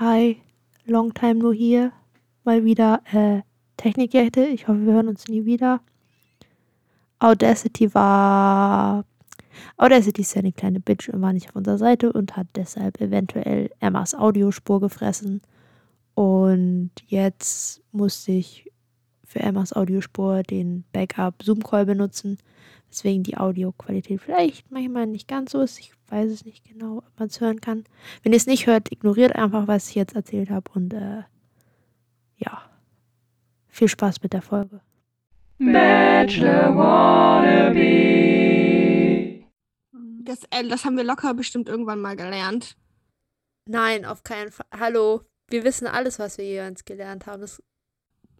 Hi, long time no here. Mal wieder äh, Technikjächte. Ich hoffe, wir hören uns nie wieder. Audacity war. Audacity ist ja eine kleine Bitch und war nicht auf unserer Seite und hat deshalb eventuell Emmas Audiospur gefressen. Und jetzt musste ich für Emmas Audiospur den Backup Zoom-Call benutzen, weswegen die Audioqualität vielleicht manchmal nicht ganz so ist. Ich weiß es nicht genau, ob man es hören kann. Wenn ihr es nicht hört, ignoriert einfach, was ich jetzt erzählt habe und äh, ja, viel Spaß mit der Folge. Bachelor Wannabe. Das, äh, das haben wir locker bestimmt irgendwann mal gelernt. Nein, auf keinen Fall. Hallo, wir wissen alles, was wir jeweils gelernt haben. Das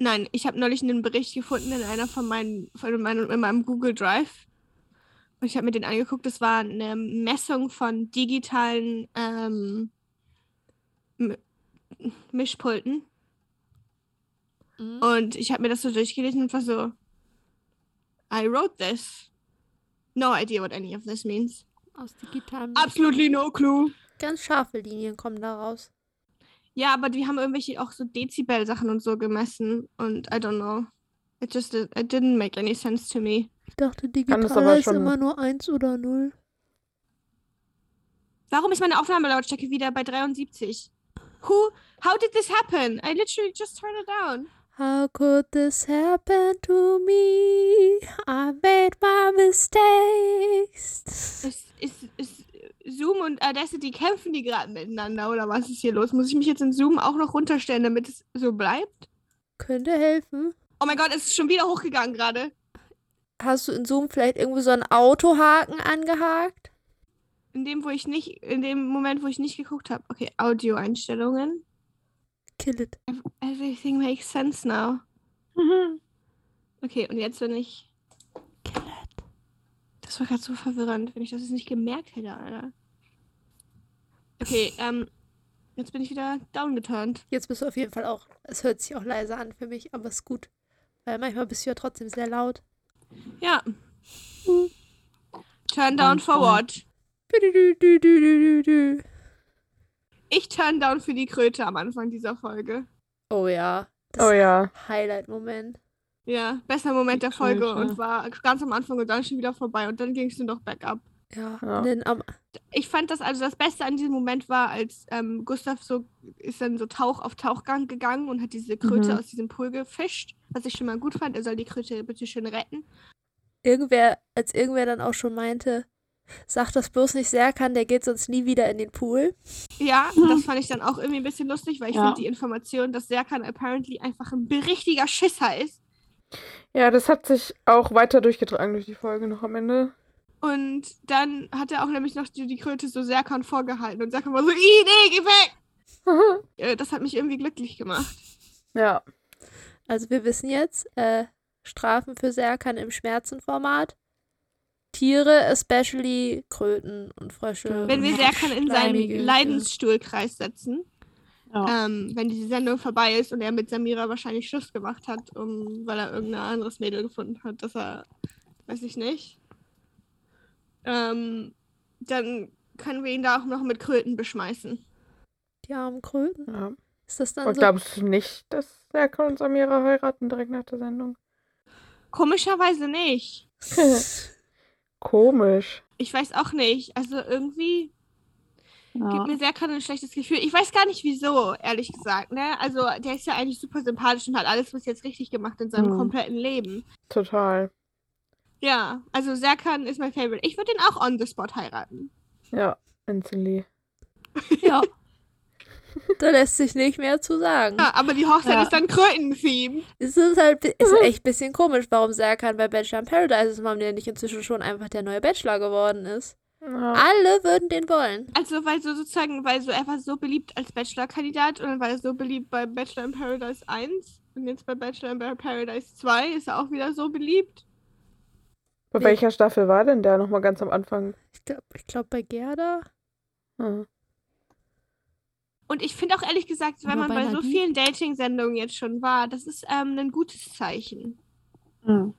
Nein, ich habe neulich einen Bericht gefunden in einer von meinen, von meinen, in meinem Google Drive. Und ich habe mir den angeguckt. Das war eine Messung von digitalen ähm, Mischpulten. Mhm. Und ich habe mir das so durchgelesen und war so, I wrote this. No idea what any of this means. Aus digitalem. Absolutely no clue. Ganz scharfe Linien kommen da raus. Ja, aber die haben irgendwelche auch so Dezibel-Sachen und so gemessen und I don't know. It just it didn't make any sense to me. Ich dachte, digital ist immer nur 1 oder 0. Warum ist meine Aufnahmelautstärke wieder bei 73? Who? How did this happen? I literally just turned it down. How could this happen to me? I made my mistakes. Ist, ist, ist Zoom und Audacity kämpfen die gerade miteinander oder was ist hier los? Muss ich mich jetzt in Zoom auch noch runterstellen, damit es so bleibt? Könnte helfen. Oh mein Gott, es ist schon wieder hochgegangen gerade. Hast du in Zoom vielleicht irgendwo so einen Autohaken angehakt? In dem, wo ich nicht, in dem Moment, wo ich nicht geguckt habe. Okay, Audioeinstellungen. Kill it. Everything makes sense now. Mhm. Okay, und jetzt, wenn ich. Kill it. Das war gerade so verwirrend, wenn ich das jetzt nicht gemerkt hätte, Alter. Okay, ähm, jetzt bin ich wieder downgeturnt. Jetzt bist du auf jeden Fall auch. Es hört sich auch leiser an für mich, aber ist gut. Weil manchmal bist du ja trotzdem sehr laut. Ja. Turn down for what? Ich turn down für die Kröte am Anfang dieser Folge. Oh ja. Das oh ja. Highlight-Moment. Ja, besser Moment der Folge und war ganz am Anfang und dann schon wieder vorbei und dann ging es nur noch bergab. Ja, ja. Denn, um, ich fand das also das Beste an diesem Moment war, als ähm, Gustav so ist dann so Tauch auf Tauchgang gegangen und hat diese Kröte mhm. aus diesem Pool gefischt, was ich schon mal gut fand. Er soll die Kröte bitte schön retten. Irgendwer, als irgendwer dann auch schon meinte, sag das bloß nicht Serkan, der geht sonst nie wieder in den Pool. Ja, das fand ich dann auch irgendwie ein bisschen lustig, weil ich ja. finde die Information, dass Serkan apparently einfach ein richtiger Schisser ist. Ja, das hat sich auch weiter durchgetragen durch die Folge noch am Ende. Und dann hat er auch nämlich noch die, die Kröte so Serkan vorgehalten und Serkan war so, Ih, nee, geh weg! das hat mich irgendwie glücklich gemacht. Ja. Also wir wissen jetzt, äh, Strafen für Serkan im Schmerzenformat. Tiere, especially Kröten und Frösche. Wenn wir Serkan in seinen Leidensstuhlkreis setzen, ja. ähm, wenn diese Sendung vorbei ist und er mit Samira wahrscheinlich Schluss gemacht hat, um, weil er irgendein anderes Mädel gefunden hat, dass er, weiß ich nicht, ähm, dann können wir ihn da auch noch mit Kröten beschmeißen. Die armen Kröten? Ja. Ist das dann und so? glaubst du nicht, dass Serkan und Samira heiraten direkt nach der Sendung? Komischerweise nicht. Komisch. Ich weiß auch nicht. Also irgendwie ja. gibt mir sehr ein schlechtes Gefühl. Ich weiß gar nicht wieso, ehrlich gesagt. Ne? Also der ist ja eigentlich super sympathisch und hat alles bis jetzt richtig gemacht in seinem mhm. kompletten Leben. Total. Ja, also Serkan ist mein Favorite. Ich würde ihn auch on the spot heiraten. Ja, instantly. ja. Da lässt sich nicht mehr zu sagen. Ja, aber die Hochzeit ja. ist dann Kröten-themed. Es ist halt ist echt ein bisschen komisch, warum Serkan bei Bachelor in Paradise ist, warum der nicht inzwischen schon einfach der neue Bachelor geworden ist. Ja. Alle würden den wollen. Also, weil so sozusagen, weil so er war so beliebt als Bachelor-Kandidat und weil er so beliebt bei Bachelor in Paradise 1 und jetzt bei Bachelor in Paradise 2 ist er auch wieder so beliebt. Bei welcher Staffel war denn der nochmal ganz am Anfang? Ich glaube ich glaub bei Gerda. Hm. Und ich finde auch ehrlich gesagt, wenn man bei, bei so vielen Dating-Sendungen jetzt schon war, das ist ähm, ein gutes Zeichen. Mhm.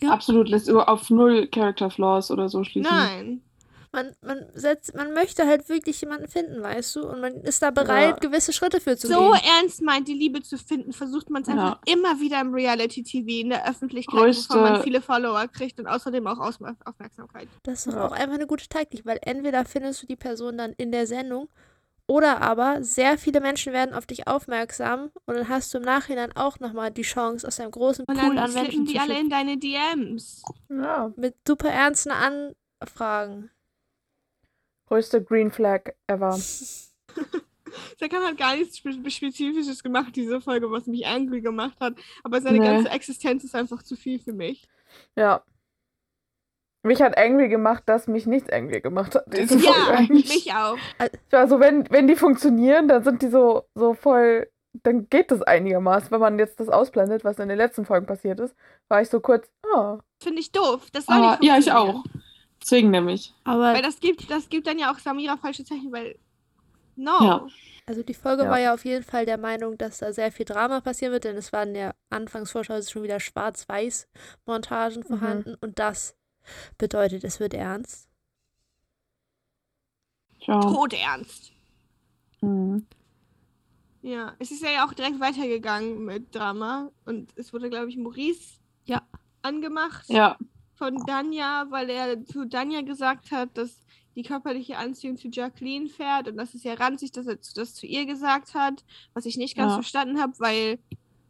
Ja. Absolut, lässt auf null Character Flaws oder so schließen. Nein. Man, man setzt, man möchte halt wirklich jemanden finden, weißt du? Und man ist da bereit, ja. gewisse Schritte für zu so gehen. So ernst meint, die Liebe zu finden, versucht man es ja. einfach immer wieder im Reality-TV, in der Öffentlichkeit, Größte. bevor man viele Follower kriegt und außerdem auch Aufmerksamkeit. Das ist doch ja. auch einfach eine gute Taktik, weil entweder findest du die Person dann in der Sendung oder aber sehr viele Menschen werden auf dich aufmerksam und dann hast du im Nachhinein auch nochmal die Chance, aus einem großen und Pool an Menschen die alle in deine DMs. Ja. Mit super ernsten Anfragen. Größte Green Flag ever. Der kann halt gar nichts Spezifisches gemacht, diese Folge, was mich angry gemacht hat. Aber seine nee. ganze Existenz ist einfach zu viel für mich. Ja. Mich hat angry gemacht, dass mich nichts angry gemacht hat. Diese ja, Folge mich auch. Also wenn, wenn die funktionieren, dann sind die so, so voll, dann geht das einigermaßen. Wenn man jetzt das ausblendet, was in den letzten Folgen passiert ist, war ich so kurz, oh. Finde ich doof. Das soll ah, ja, ich auch. Deswegen nämlich. Aber weil das gibt, das gibt dann ja auch Samira falsche Zeichen, weil no. Ja. Also die Folge ja. war ja auf jeden Fall der Meinung, dass da sehr viel Drama passieren wird, denn es waren ja Anfangsvorschau schon wieder Schwarz-Weiß-Montagen mhm. vorhanden mhm. und das bedeutet, es wird ernst. Ja. Todernst. Mhm. Ja, es ist ja auch direkt weitergegangen mit Drama und es wurde, glaube ich, Maurice ja. angemacht ja. Von Danja, weil er zu Danja gesagt hat, dass die körperliche Anziehung zu Jacqueline fährt und das ist ja ranzig, dass er das zu ihr gesagt hat, was ich nicht ganz ja. verstanden habe, weil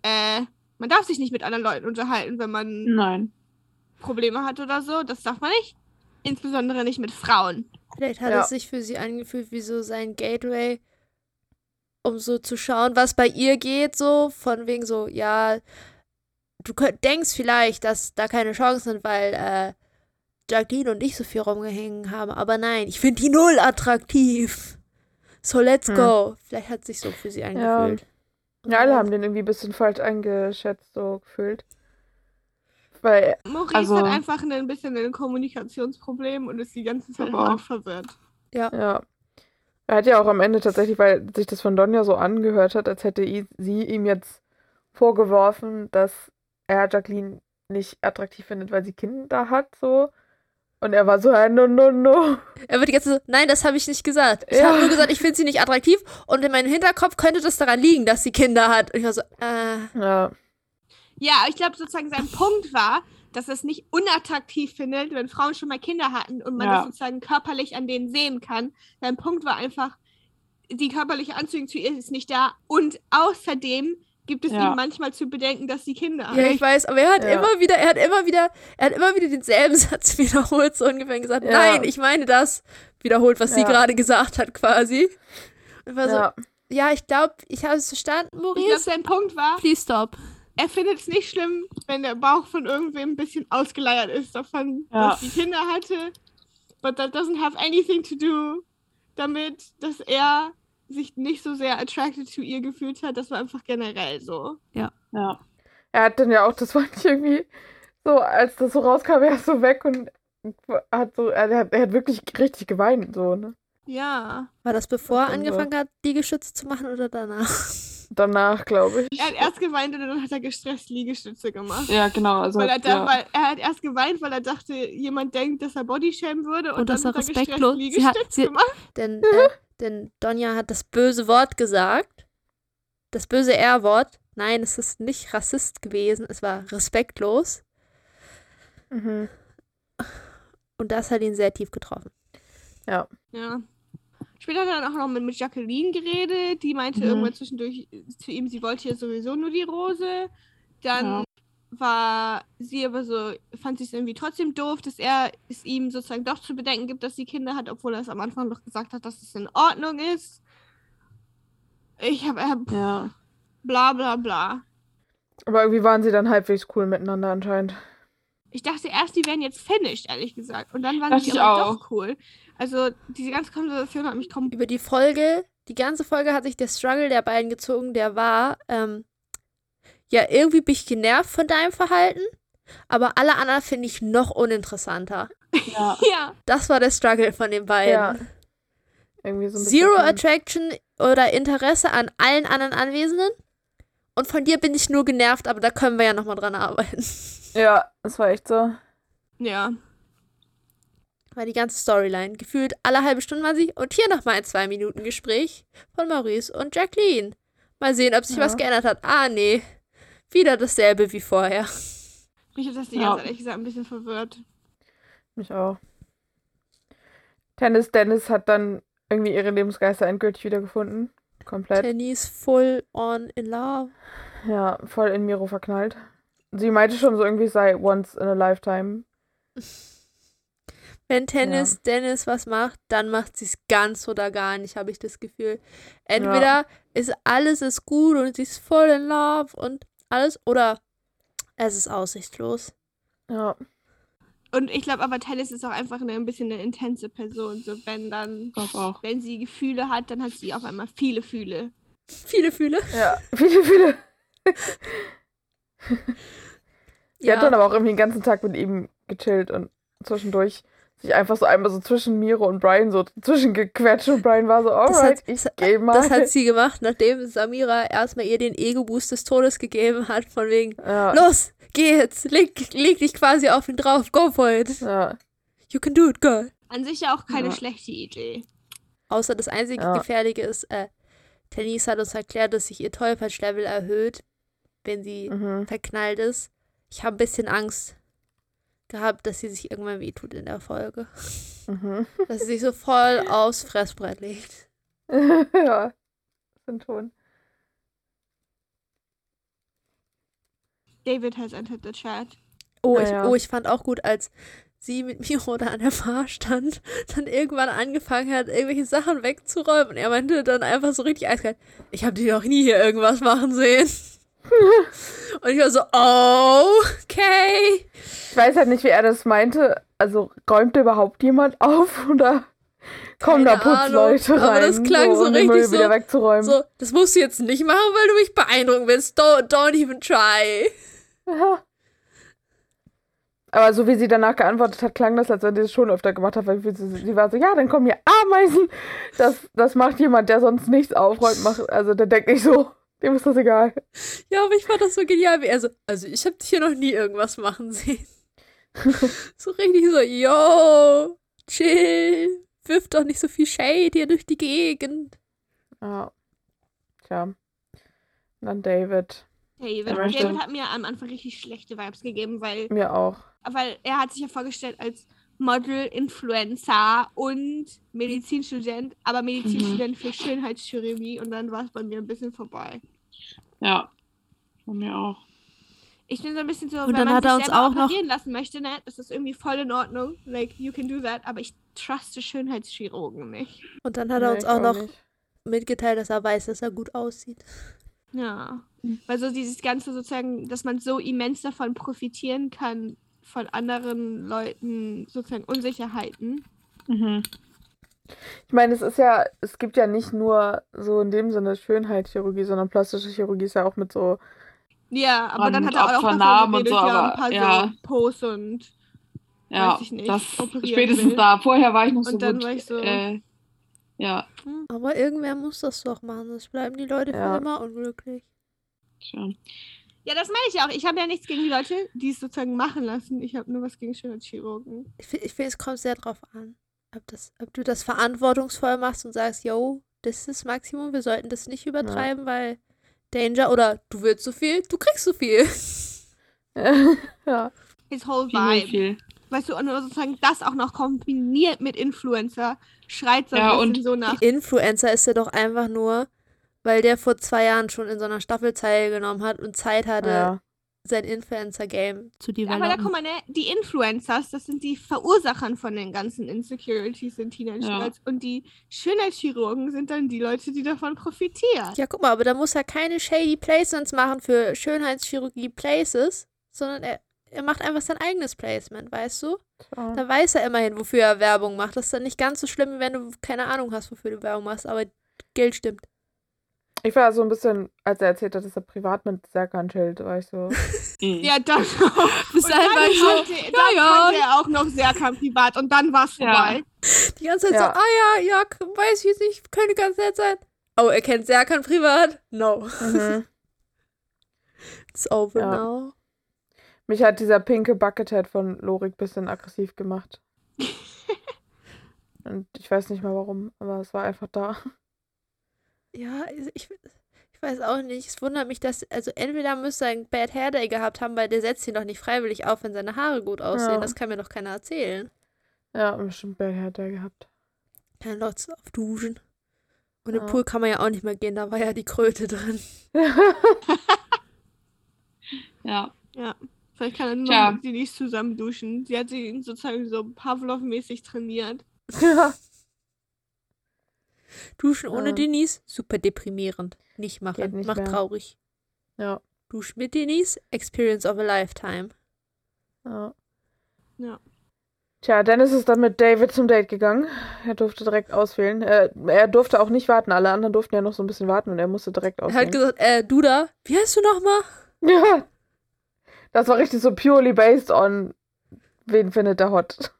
äh, man darf sich nicht mit anderen Leuten unterhalten, wenn man Nein. Probleme hat oder so. Das darf man nicht. Insbesondere nicht mit Frauen. Vielleicht hat ja. es sich für sie angefühlt wie so sein Gateway, um so zu schauen, was bei ihr geht, so von wegen so, ja, du denkst vielleicht, dass da keine Chancen sind, weil äh, Jacqueline und ich so viel rumgehängt haben, aber nein, ich finde die null attraktiv. So, let's hm. go. Vielleicht hat es sich so für sie angefühlt. Ja. ja, alle haben den irgendwie ein bisschen falsch eingeschätzt, so gefühlt. Weil, Maurice also, hat einfach ein bisschen ein Kommunikationsproblem und ist die ganze Zeit auch verwirrt. Ja. Ja. Er hat ja auch am Ende tatsächlich, weil sich das von Donja so angehört hat, als hätte sie ihm jetzt vorgeworfen, dass er Jacqueline nicht attraktiv findet, weil sie Kinder hat, so. Und er war so, no, no, no. Er wird jetzt so, nein, das habe ich nicht gesagt. Ich ja. habe nur gesagt, ich finde sie nicht attraktiv und in meinem Hinterkopf könnte das daran liegen, dass sie Kinder hat. Und ich war so, äh. Ja. Ja, ich glaube sozusagen sein Punkt war, dass er es nicht unattraktiv findet, wenn Frauen schon mal Kinder hatten und man ja. das sozusagen körperlich an denen sehen kann. Sein Punkt war einfach, die körperliche Anziehung zu ihr ist nicht da und außerdem gibt es ja. ihm manchmal zu bedenken, dass sie Kinder hat. Ja, ich weiß, aber er hat ja. immer wieder, er hat immer wieder, er hat immer wieder denselben Satz wiederholt, so ungefähr und gesagt, ja. nein, ich meine das, wiederholt, was sie gerade gesagt hat, quasi. Und war so, ja, ich glaube, ich habe es verstanden, Maurice. Ich glaube, sein Punkt war, please stop er findet es nicht schlimm, wenn der Bauch von irgendwem ein bisschen ausgeleiert ist davon, ja. dass die Kinder hatte. But that doesn't have anything to do damit, dass er sich nicht so sehr attracted zu ihr gefühlt hat. Das war einfach generell so. Ja. Ja. Er hat dann ja auch, das fand ich irgendwie so, als das so rauskam, er ist so weg und hat so, er hat, er hat wirklich richtig geweint, so, ne? Ja. War das bevor er angefangen so. hat, Liegestütze zu machen oder danach? danach, glaube ich. Er hat erst geweint und dann hat er gestresst Liegestütze gemacht. Ja, genau. Also weil er, da, ja. weil er hat erst geweint, weil er dachte, jemand denkt, dass er Bodyshamen würde und, und dass er respektlos sie hat, sie, gemacht. Denn, äh, denn Donja hat das böse Wort gesagt. Das böse R-Wort. Nein, es ist nicht Rassist gewesen, es war respektlos. Mhm. Und das hat ihn sehr tief getroffen. Ja. Ja. Später hat er dann auch noch mit, mit Jacqueline geredet. Die meinte mhm. irgendwann zwischendurch zu ihm, sie wollte ja sowieso nur die Rose. Dann ja. War sie aber so, fand sie es irgendwie trotzdem doof, dass er es ihm sozusagen doch zu bedenken gibt, dass sie Kinder hat, obwohl er es am Anfang noch gesagt hat, dass es in Ordnung ist. Ich habe äh, ja. bla bla bla. Aber irgendwie waren sie dann halbwegs cool miteinander anscheinend. Ich dachte erst, die wären jetzt finished, ehrlich gesagt. Und dann waren das sie doch cool. Also diese ganze Konversation hat mich kaum. Über die Folge, die ganze Folge hat sich der Struggle der beiden gezogen, der war, ähm, ja, irgendwie bin ich genervt von deinem Verhalten, aber alle anderen finde ich noch uninteressanter. Ja. ja. Das war der Struggle von den beiden. Ja. Irgendwie so ein Zero Attraction oder Interesse an allen anderen Anwesenden. Und von dir bin ich nur genervt, aber da können wir ja nochmal dran arbeiten. Ja, das war echt so. Ja. war die ganze Storyline. Gefühlt alle halbe Stunde war sie. Und hier nochmal ein zwei Minuten Gespräch von Maurice und Jacqueline. Mal sehen, ob sich ja. was geändert hat. Ah, nee. Wieder dasselbe wie vorher. Mich hat das die ganze Zeit ehrlich gesagt ein bisschen verwirrt. Mich auch. Tennis Dennis hat dann irgendwie ihre Lebensgeister endgültig wiedergefunden. Komplett. Tennis full on in love. Ja, voll in Miro verknallt. Sie meinte schon so irgendwie, sei once in a lifetime. Wenn Tennis ja. Dennis was macht, dann macht sie es ganz oder gar nicht, habe ich das Gefühl. Entweder ja. ist alles ist gut und sie ist voll in love und alles, oder es ist aussichtslos. Ja. Und ich glaube aber, Tennis ist auch einfach eine, ein bisschen eine intense Person. So, wenn dann, auch. wenn sie Gefühle hat, dann hat sie auf einmal viele Fühle. Viele Fühle? Ja, viele Fühle. sie ja. hat dann aber auch irgendwie den ganzen Tag mit ihm gechillt und zwischendurch sich einfach so einmal so zwischen Miro und Brian so zwischengequetscht und Brian war so, alright, ich geh mal. Das hat sie gemacht, nachdem Samira erstmal ihr den Ego-Boost des Todes gegeben hat, von wegen, ja. los, geh jetzt, leg, leg dich quasi auf ihn drauf, go for it. Ja. You can do it, girl. An sich ja auch keine ja. schlechte Idee. Außer das einzige ja. Gefährliche ist, äh, Tennis hat uns erklärt, dass sich ihr Tollpatsch-Level erhöht, wenn sie mhm. verknallt ist. Ich habe ein bisschen Angst, gehabt, dass sie sich irgendwann wehtut in der Folge. Mhm. Dass sie sich so voll aufs Fressbrett legt. ja, sind schon. David has entered the chat. Oh, ja, ich, ja. oh, ich fand auch gut, als sie mit Miro da an der Bar stand, dann irgendwann angefangen hat, irgendwelche Sachen wegzuräumen. Und er meinte dann einfach so richtig eiskalt, ich habe die noch nie hier irgendwas machen sehen. Und ich war so, okay. Ich weiß halt nicht, wie er das meinte. Also räumt überhaupt jemand auf oder kommen Keine da Putzleute rein? Aber das klang so, so richtig so, wieder wegzuräumen. so, das musst du jetzt nicht machen, weil du mich beeindrucken willst. Don't, don't even try. Ja. Aber so wie sie danach geantwortet hat, klang das, als wenn sie das schon öfter gemacht hat, weil sie, sie war so, ja, dann kommen hier Ameisen. Das, das macht jemand, der sonst nichts aufräumt. Macht, also der denkt nicht so, dem ist das egal. Ja, aber ich fand das so genial, wie er so, also ich habe dich hier noch nie irgendwas machen sehen. so richtig so, yo, chill, wirf doch nicht so viel Shade hier durch die Gegend. Ja. Tja. Und dann David. David. David hat mir am Anfang richtig schlechte Vibes gegeben, weil. Mir auch. Weil er hat sich ja vorgestellt als Model, Influencer und Medizinstudent, aber Medizinstudent mhm. für Schönheitschirurgie und dann war es bei mir ein bisschen vorbei. Ja, bei mir auch. Ich bin so ein bisschen so, und wenn dann man hat sich er uns auch noch lassen möchte, ne, das ist irgendwie voll in Ordnung. Like, you can do that, aber ich truste Schönheitschirurgen nicht. Und dann hat er uns auch noch nicht. mitgeteilt, dass er weiß, dass er gut aussieht. Ja, weil so dieses Ganze sozusagen, dass man so immens davon profitieren kann, von anderen Leuten sozusagen Unsicherheiten. Mhm. Ich meine, es ist ja, es gibt ja nicht nur so in dem Sinne Schönheitschirurgie, sondern plastische Chirurgie ist ja auch mit so. Ja, aber und dann hat er auch davon geredet, so, ja, ein paar ja. so Posts und ja, weiß ich nicht, das spätestens will. da. Vorher war ich noch so und dann gut. War ich so, äh, ja. Hm. Aber irgendwer muss das doch machen, sonst bleiben die Leute ja. für immer unglücklich. Tja. Ja, das meine ich auch. Ich habe ja nichts gegen die Leute, die es sozusagen machen lassen. Ich habe nur was gegen Schönheitschirurgen. Ich finde, find, es kommt sehr drauf an, ob, das, ob du das verantwortungsvoll machst und sagst, yo, das ist das Maximum, wir sollten das nicht übertreiben, ja. weil Danger oder du willst so viel, du kriegst so viel. ja. His whole vibe. Viel. Weißt du, und sozusagen das auch noch kombiniert mit Influencer schreit so ja, ein bisschen so nach. Influencer ist ja doch einfach nur weil der vor zwei Jahren schon in so einer Staffel teilgenommen hat und Zeit hatte, ja. sein Influencer-Game zu developen. Aber da guck mal, ne, die Influencers, das sind die Verursachern von den ganzen Insecurities in Teenage ja. und die Schönheitschirurgen sind dann die Leute, die davon profitieren. Ja, guck mal, aber da muss er keine shady Placements machen für Schönheitschirurgie-Places, sondern er, er macht einfach sein eigenes Placement, weißt du? Ja. Da weiß er immerhin, wofür er Werbung macht. Das ist dann nicht ganz so schlimm, wenn du keine Ahnung hast, wofür du Werbung machst, aber Geld stimmt. Ich war so ein bisschen, als er erzählt hat, dass er privat mit Serkan chillt, war ich so. Mhm. ja, dann auch. Bis dahin war ich so, ja, dann ja. er auch noch Serkan privat und dann war es vorbei. Die ganze Zeit ja. so, ah ja, ja, weiß ich nicht, könnte ganz nett sein. Oh, er kennt Serkan privat? No. Mhm. It's over ja. now. Mich hat dieser pinke Buckethead von Lorik ein bisschen aggressiv gemacht. Und ich weiß nicht mehr warum, aber es war einfach da. Ja, also ich, ich weiß auch nicht. Es wundert mich, dass, also entweder müsste er ein Bad Hair Day gehabt haben, weil der setzt ihn doch nicht freiwillig auf, wenn seine Haare gut aussehen. Ja. Das kann mir doch keiner erzählen. Ja, bestimmt Bad Hair Day gehabt. Kein Lotz auf Duschen. Und im Pool kann man ja auch nicht mehr gehen, da war ja die Kröte drin. ja. Ja. Vielleicht kann er nur Tja. mit Denise zusammen duschen. Sie hat sie sozusagen so Pavlov-mäßig trainiert. Ja. Duschen ohne ja. Denise, super deprimierend. Nicht machen, nicht macht mehr. traurig. Ja. Duschen mit Denise, Experience of a Lifetime. Ja. Ja. Tja, Dennis ist dann mit David zum Date gegangen. Er durfte direkt auswählen. Er, er durfte auch nicht warten. Alle anderen durften ja noch so ein bisschen warten und er musste direkt auswählen. Er hat gesagt, äh, du da, wie heißt du nochmal? Ja. Das war richtig so purely based on, wen findet er hot.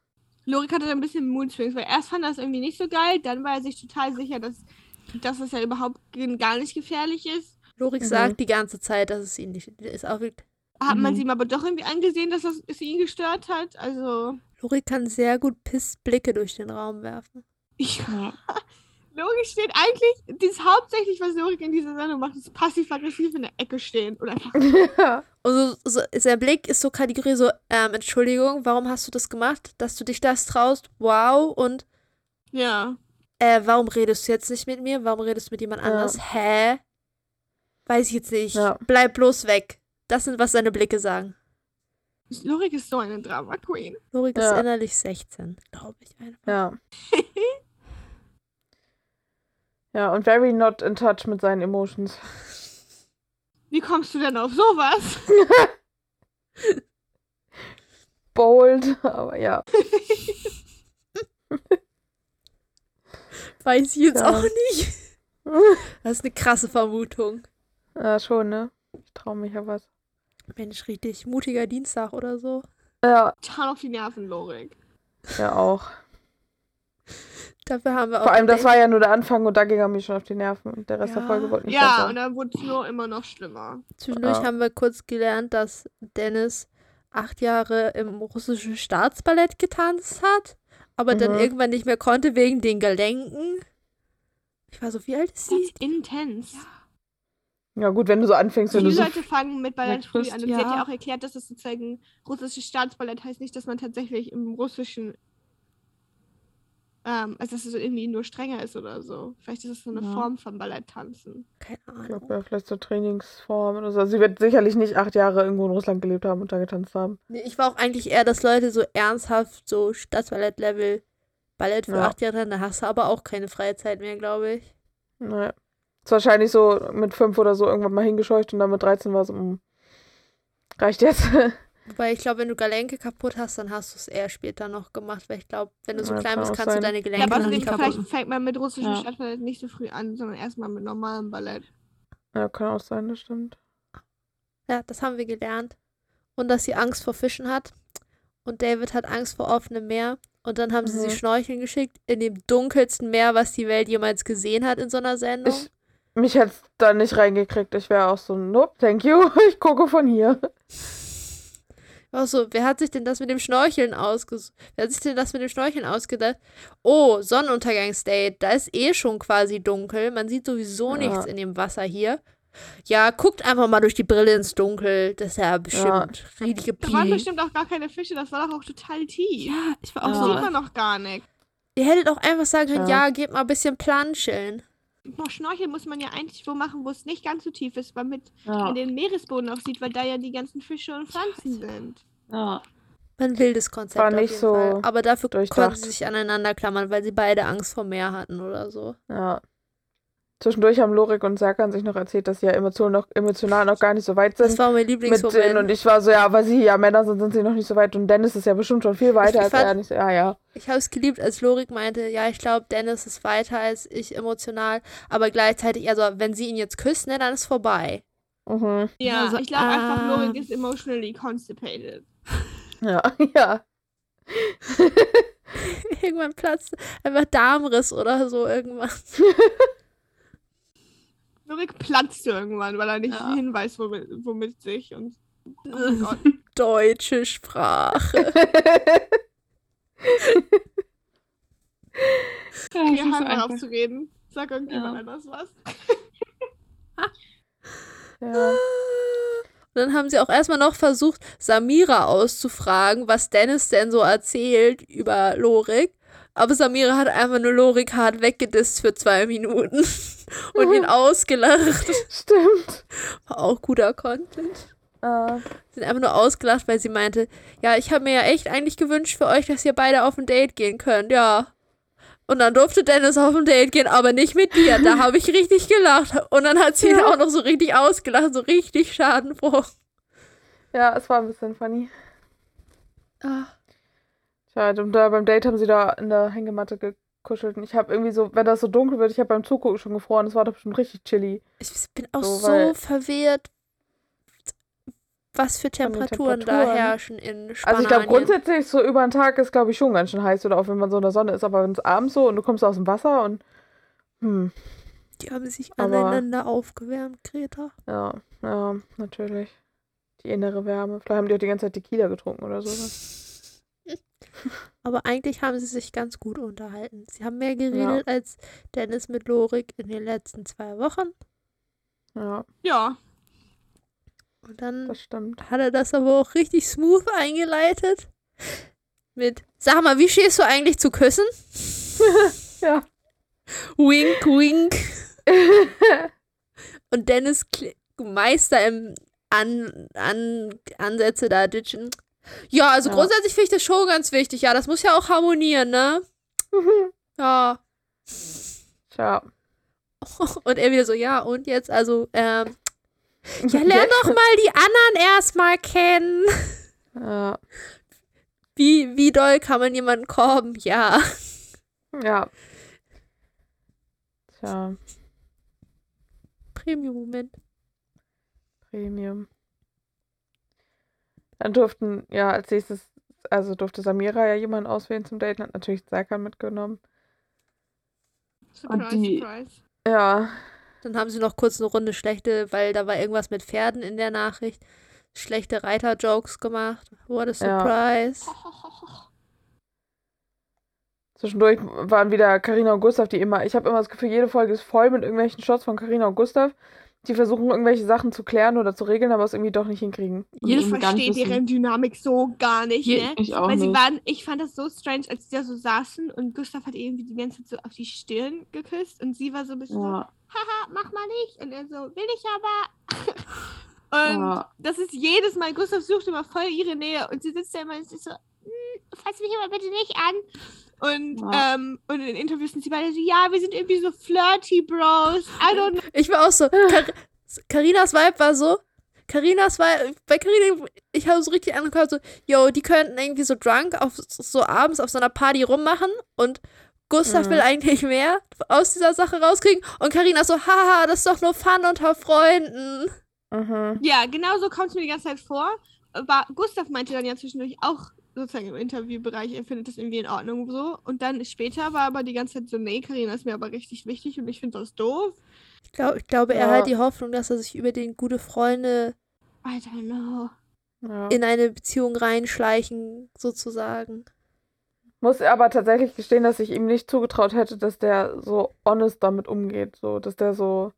Lorik hatte da ein bisschen Mood-Swings, weil erst fand er es irgendwie nicht so geil, dann war er sich total sicher, dass, dass es ja überhaupt gar nicht gefährlich ist. Lorik mhm. sagt die ganze Zeit, dass es ihn nicht ist. Auch hat man mhm. sie ihm aber doch irgendwie angesehen, dass es, es ihn gestört hat. Also. Lori kann sehr gut Pissblicke durch den Raum werfen. Ja. Lori steht eigentlich, das hauptsächlich, was Lori in dieser Sendung macht, ist passiv-aggressiv in der Ecke stehen. Oder einfach. Ja. Also, so, sein Blick ist so Kategorie so, ähm, Entschuldigung, warum hast du das gemacht? Dass du dich das traust? Wow. Und. Ja. Äh, warum redest du jetzt nicht mit mir? Warum redest du mit jemand ja. anders? Hä? Weiß ich jetzt nicht. Ja. Bleib bloß weg. Das sind, was seine Blicke sagen. Lorik ist so eine Drama Queen. Lorik ja. ist innerlich 16, glaube ich einfach. Ja. ja, und very not in touch mit seinen Emotions. Wie kommst du denn auf sowas? Bold, aber ja. Weiß ich jetzt ja. auch nicht. Das ist eine krasse Vermutung. Ja, schon, ne? Ich traue mich ja was. Mensch, richtig mutiger Dienstag oder so. Ja. Total auf die Nerven, Lorik. Ja, auch. Dafür haben wir auch. Vor allem, das war ja nur der Anfang und da ging er mir schon auf die Nerven und der Rest ja. der Folge wurde nicht Ja, besser. und dann wurde es nur immer noch schlimmer. Zwischendurch ja. haben wir kurz gelernt, dass Dennis acht Jahre im russischen Staatsballett getanzt hat, aber mhm. dann irgendwann nicht mehr konnte wegen den Gelenken. Ich war so, wie alt ist sie? Ist intens. Ja. Ja, gut, wenn du so anfängst, wenn Viele du so Leute fangen mit Ballett früh an. Und ja. sie hat ja auch erklärt, dass das sozusagen russisches Staatsballett heißt nicht, dass man tatsächlich im russischen. Ähm, also, dass es irgendwie nur strenger ist oder so. Vielleicht ist es so eine ja. Form von Balletttanzen. Keine Ahnung. Ich glaube, ja, vielleicht so Trainingsform oder so. Also, sie wird sicherlich nicht acht Jahre irgendwo in Russland gelebt haben und da getanzt haben. Nee, ich war auch eigentlich eher, dass Leute so ernsthaft so Staatsballett-Level Ballett für ja. acht Jahre, da hast du aber auch keine freie Zeit mehr, glaube ich. Naja. Ist wahrscheinlich so mit fünf oder so irgendwann mal hingescheucht und dann mit 13 war es, um. reicht jetzt. Wobei ich glaube, wenn du Gelenke kaputt hast, dann hast du es eher später noch gemacht, weil ich glaube, wenn du so ja, klein bist, kannst sein. du deine Gelenke ja, aber nicht kaputt Vielleicht fängt man mit russischem ja. Stadtballett nicht so früh an, sondern erstmal mit normalem Ballett. Ja, kann auch sein, das stimmt. Ja, das haben wir gelernt. Und dass sie Angst vor Fischen hat. Und David hat Angst vor offenem Meer. Und dann haben mhm. sie sie schnorcheln geschickt in dem dunkelsten Meer, was die Welt jemals gesehen hat in so einer Sendung. Ich mich hat's da nicht reingekriegt. Ich wäre auch so, nope, thank you. Ich gucke von hier. Auch so, wer hat sich denn das mit dem Schnorcheln ausgesucht? Wer hat sich denn das mit dem Schnorcheln ausgedacht? Oh, Sonnenuntergangsdate. Da ist eh schon quasi dunkel. Man sieht sowieso ja. nichts in dem Wasser hier. Ja, guckt einfach mal durch die Brille ins Dunkel. Das ist ja bestimmt ja. richtige Da waren bestimmt auch gar keine Fische. Das war doch auch total tief. Ja, ich war auch ja. so. Das sieht man noch gar nicht. Ihr hättet auch einfach sagen können, ja, ja geht mal ein bisschen planscheln. Schnorcheln muss man ja eigentlich wo machen, wo es nicht ganz so tief ist, damit ja. man den Meeresboden auch sieht, weil da ja die ganzen Fische und Pflanzen sind. Ja. Ein wildes Konzept. War nicht so. Fall. Aber dafür durchdacht. konnten sie sich aneinander klammern, weil sie beide Angst vor Meer hatten oder so. Ja. Zwischendurch haben Lorik und Serkan sich noch erzählt, dass sie ja emotional noch, emotional noch gar nicht so weit sind. Das war mein Lieblingsmoment. Und ich war so, ja, weil sie ja Männer sind, sind sie noch nicht so weit. Und Dennis ist ja bestimmt schon viel weiter ich, als er. Nicht so, ja, ja. Ich habe es geliebt, als Lorik meinte, ja, ich glaube, Dennis ist weiter als ich emotional. Aber gleichzeitig, also, wenn sie ihn jetzt küsst, ne, dann ist vorbei. Mhm. Ja, also, ich glaube ah. einfach, Lorik ist emotionally constipated. Ja, ja. irgendwann platzt einfach Darmriss oder so irgendwann. Nurik platzt irgendwann, weil er nicht ja. hinweist, womit, womit sich und. Oh Deutsche Sprache. ja, Hier halt mal aufzureden. Sag irgendjemand ja. anders was. ja. Und dann haben sie auch erstmal noch versucht, Samira auszufragen, was Dennis denn so erzählt über Lorik. Aber Samira hat einfach nur Lorik hart weggedisst für zwei Minuten und ihn ausgelacht. Stimmt. War auch guter Content. Uh. Sind einfach nur ausgelacht, weil sie meinte, ja, ich habe mir ja echt eigentlich gewünscht für euch, dass ihr beide auf ein Date gehen könnt, ja. Und dann durfte Dennis auf ein Date gehen, aber nicht mit dir. Da habe ich richtig gelacht. Und dann hat sie ja. ihn auch noch so richtig ausgelacht, so richtig schadenfroh. Ja, es war ein bisschen funny. Ah. Tja, und da beim Date haben sie da in der Hängematte gekuschelt. Und ich habe irgendwie so, wenn das so dunkel wird, ich habe beim Zugucken schon gefroren. Es war doch schon richtig chilly. Ich bin auch so, so verwirrt, was für Temperaturen, Temperaturen, da herrschen in Spanien. Also ich glaube grundsätzlich so über den Tag ist glaube ich schon ganz schön heiß oder auch wenn man so in der Sonne ist, aber wenn es abends so und du kommst aus dem Wasser und hm. Die haben sich aber, aneinander aufgewärmt, Greta. Ja, ja, natürlich. Die innere Wärme. Vielleicht haben die auch die ganze Zeit Tequila getrunken oder so. aber eigentlich haben sie sich ganz gut unterhalten. Sie haben mehr geredet ja. als Dennis mit Lorik in den letzten zwei Wochen. Ja. Ja, und dann hat er das aber auch richtig smooth eingeleitet. Mit, sag mal, wie stehst du eigentlich zu Küssen? ja. Wink, wink. Und Dennis Meister im An An Ansätze da ditchen. Ja, also ja. grundsätzlich finde ich das schon ganz wichtig. Ja, das muss ja auch harmonieren, ne? ja. Tja. Und er wieder so, ja, und jetzt, also, ähm, ja, lern doch mal die anderen erstmal kennen. Ja. Wie, wie doll kann man jemanden korben? Ja. Ja. Tja. Premium-Moment. Premium. Dann durften, ja, als nächstes, also durfte Samira ja jemanden auswählen zum Daten, hat natürlich Serkan mitgenommen. Surprise, die, surprise. Ja, dann haben sie noch kurz eine Runde schlechte, weil da war irgendwas mit Pferden in der Nachricht. Schlechte Reiter-Jokes gemacht. What a surprise. Ja. Zwischendurch waren wieder Karina und Gustav, die immer. Ich habe immer das Gefühl, jede Folge ist voll mit irgendwelchen Shots von Karina und Gustav. Die versuchen irgendwelche Sachen zu klären oder zu regeln, aber es irgendwie doch nicht hinkriegen. Ich verstehe deren Dynamik so gar nicht, ne? Ich auch Weil nicht. sie waren, ich fand das so strange, als sie da so saßen und Gustav hat irgendwie die ganze Zeit so auf die Stirn geküsst und sie war so ein bisschen ja. so, haha, mach mal nicht. Und er so, will ich aber. und ja. das ist jedes Mal, Gustav sucht immer voll ihre Nähe und sie sitzt da immer und ist so, hm, fass mich aber bitte nicht an. Und, ja. ähm, und in Interviews sind sie beide so, ja, wir sind irgendwie so flirty Bros. I don't know. Ich war auch so, Karinas Vibe war so, Karinas war bei Carina, ich habe so richtig angehört, so, yo, die könnten irgendwie so drunk auf so abends auf so einer Party rummachen und Gustav mhm. will eigentlich mehr aus dieser Sache rauskriegen. Und Karina so, haha, das ist doch nur Fun unter Freunden. Mhm. Ja, genau so kommt es mir die ganze Zeit vor. Aber Gustav meinte dann ja zwischendurch auch sozusagen im Interviewbereich, er findet das irgendwie in Ordnung so. Und dann später war aber die ganze Zeit so, nee, Karina ist mir aber richtig wichtig und ich finde das doof. Ich, glaub, ich glaube, ja. er hat die Hoffnung, dass er sich über den gute Freunde I don't know. Ja. in eine Beziehung reinschleichen, sozusagen. Muss aber tatsächlich gestehen, dass ich ihm nicht zugetraut hätte, dass der so honest damit umgeht. So, dass der so.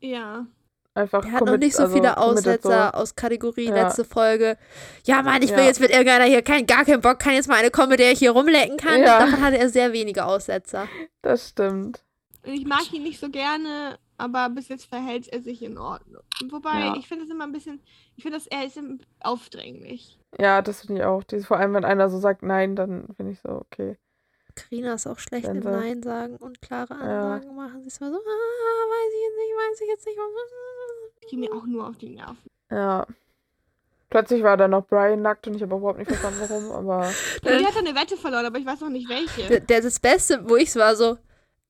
Ja. Einfach. Er hat noch nicht so also viele Aussetzer so. aus Kategorie ja. letzte Folge. Ja, Mann, ich will ja. jetzt mit irgendeiner hier kein, gar keinen Bock, kann jetzt mal eine kommen, mit der ich hier rumlecken kann. Ja. Davon hatte er sehr wenige Aussetzer. Das stimmt. Ich mag ihn nicht so gerne, aber bis jetzt verhält er sich in Ordnung. Wobei, ja. ich finde es immer ein bisschen, ich finde, dass er ist aufdringlich. Ja, das finde ich auch. Vor allem, wenn einer so sagt Nein, dann finde ich so, okay. Karina ist auch schlecht im Nein sagen und klare Ansagen ja. machen. Sie ist immer so, ah, weiß ich jetzt nicht, weiß ich jetzt nicht. Ich gehe mir auch nur auf die Nerven. Ja. Plötzlich war da noch Brian nackt und ich habe überhaupt nicht verstanden, warum, aber. Die hat eine Wette verloren, aber ich weiß noch nicht welche. Der, das Beste, wo ich es war, so,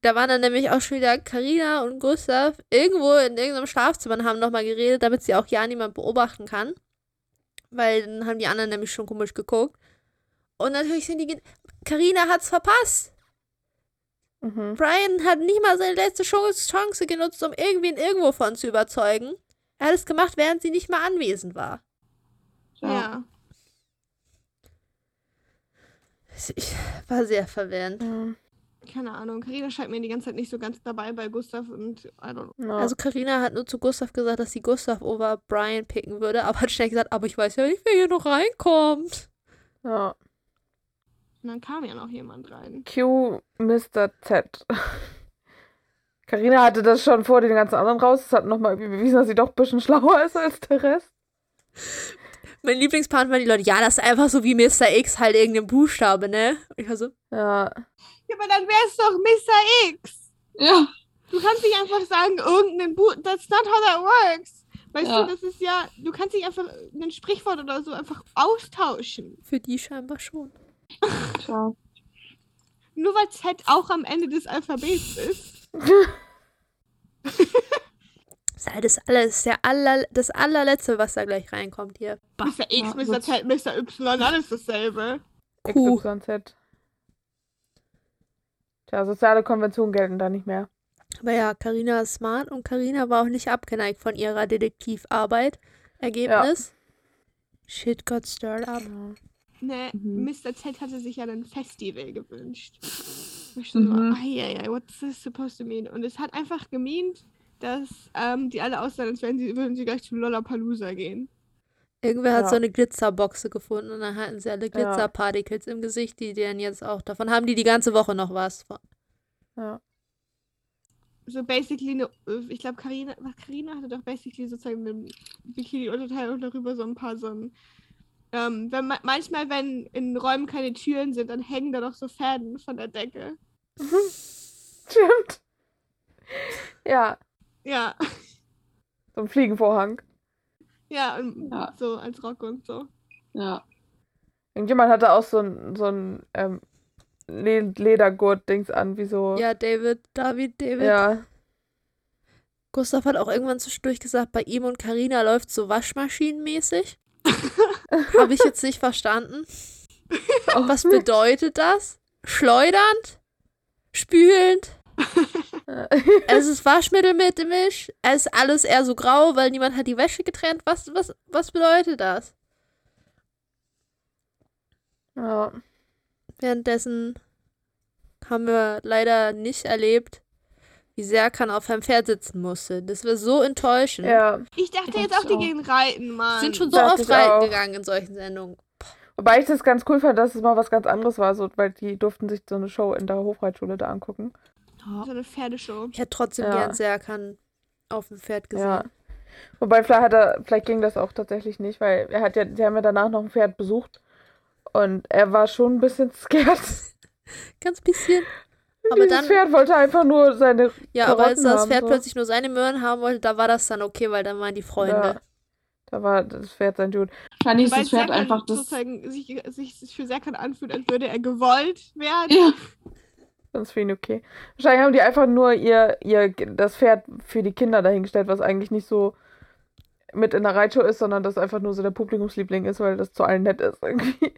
da waren dann nämlich auch schon wieder Karina und Gustav irgendwo in irgendeinem Schlafzimmer und haben nochmal geredet, damit sie auch ja niemand beobachten kann. Weil dann haben die anderen nämlich schon komisch geguckt. Und natürlich sind die. Karina hat's verpasst. Mhm. Brian hat nicht mal seine letzte Chance genutzt, um irgendwen irgendwo von zu überzeugen. Er hat es gemacht, während sie nicht mal anwesend war. Ja. Ich war sehr verwirrend. Mhm. keine Ahnung. Karina scheint mir die ganze Zeit nicht so ganz dabei bei Gustav und I don't know. Also Karina hat nur zu Gustav gesagt, dass sie Gustav over Brian picken würde, aber hat schnell gesagt, aber ich weiß ja nicht, wer hier noch reinkommt. Ja. Und dann kam ja noch jemand rein. Q Mr. Z. Karina hatte das schon vor den ganzen anderen raus. Das hat nochmal bewiesen, dass sie doch ein bisschen schlauer ist als der Rest. Mein Lieblingspart waren die Leute, ja, das ist einfach so wie Mr. X, halt irgendein Buchstabe, ne? ich war so, ja. Ja, aber dann wär's doch Mr. X. Ja. Du kannst nicht einfach sagen, irgendein Buch. That's not how that works. Weißt ja. du, das ist ja, du kannst nicht einfach ein Sprichwort oder so einfach austauschen. Für die scheinbar schon. Ciao. Nur weil Z auch am Ende des Alphabets ist. ist halt das alles, der aller, das allerletzte, was da gleich reinkommt hier. Mr. X, Mr. Z, Mr. Y, alles dasselbe. Q. Z. Tja, soziale Konventionen gelten da nicht mehr. Aber ja, Karina ist smart und Karina war auch nicht abgeneigt von ihrer Detektivarbeit. Ergebnis? Ja. Shit got stirred up. Ne, mhm. Mr. Z hatte sich ja ein Festival gewünscht. Ich mhm. so, ai, what's this supposed to mean? Und es hat einfach gemeint, dass ähm, die alle aussahen, als wären sie, würden sie gleich zum Lollapalooza gehen. Irgendwer ja. hat so eine Glitzerboxe gefunden und dann hatten sie alle Glitzerparticles ja. im Gesicht, die denen jetzt auch, davon haben die die ganze Woche noch was von. Ja. So basically, eine, ich glaube, Karina, Karina hatte doch basically sozusagen eine Bikini-Unterteil und darüber so ein paar so ein, ähm, wenn manchmal, wenn in Räumen keine Türen sind, dann hängen da doch so Fäden von der Decke. Stimmt. Ja. Ja. So ein Fliegenvorhang. Ja, und ja. so als Rock und so. Ja. Irgendjemand hatte auch so ein, so ein ähm, Ledergurt-Dings an, wie so. Ja, David, David, David. Ja. Gustav hat auch irgendwann zwischendurch gesagt, bei ihm und Karina läuft so waschmaschinenmäßig. Habe ich jetzt nicht verstanden. Was bedeutet das? Schleudernd? Spülend? es ist Waschmittel mit dem Misch. Es ist alles eher so grau, weil niemand hat die Wäsche getrennt. Was, was, was bedeutet das? Ja. Währenddessen haben wir leider nicht erlebt, wie Serkan auf einem Pferd sitzen musste. Das war so enttäuschend. Ja. Ich dachte jetzt auch, die gehen reiten, Mann. Sind schon so oft reiten auch. gegangen in solchen Sendungen. Wobei ich das ganz cool fand, dass es mal was ganz anderes war, so, weil die durften sich so eine Show in der Hofreitschule da angucken. So eine Pferdeshow. Ich hätte trotzdem ja. gern Serkan auf dem Pferd gesehen. Ja. Wobei vielleicht hat er, vielleicht ging das auch tatsächlich nicht, weil er hat ja, sie haben ja danach noch ein Pferd besucht und er war schon ein bisschen scared. Ganz bisschen. Aber Dieses dann, Pferd wollte einfach nur seine. Ja, Karotten aber als das Pferd so. plötzlich nur seine Möhren haben wollte, da war das dann okay, weil dann waren die Freunde. Ja, da war das Pferd sein Dude. Wahrscheinlich ist das Pferd einfach das. Sich, sich für Serkan anfühlt, als würde er gewollt werden. Ja. Sonst für ihn okay. Wahrscheinlich haben die einfach nur ihr, ihr das Pferd für die Kinder dahingestellt, was eigentlich nicht so mit in der Reitshow ist, sondern das einfach nur so der Publikumsliebling ist, weil das zu allen nett ist irgendwie.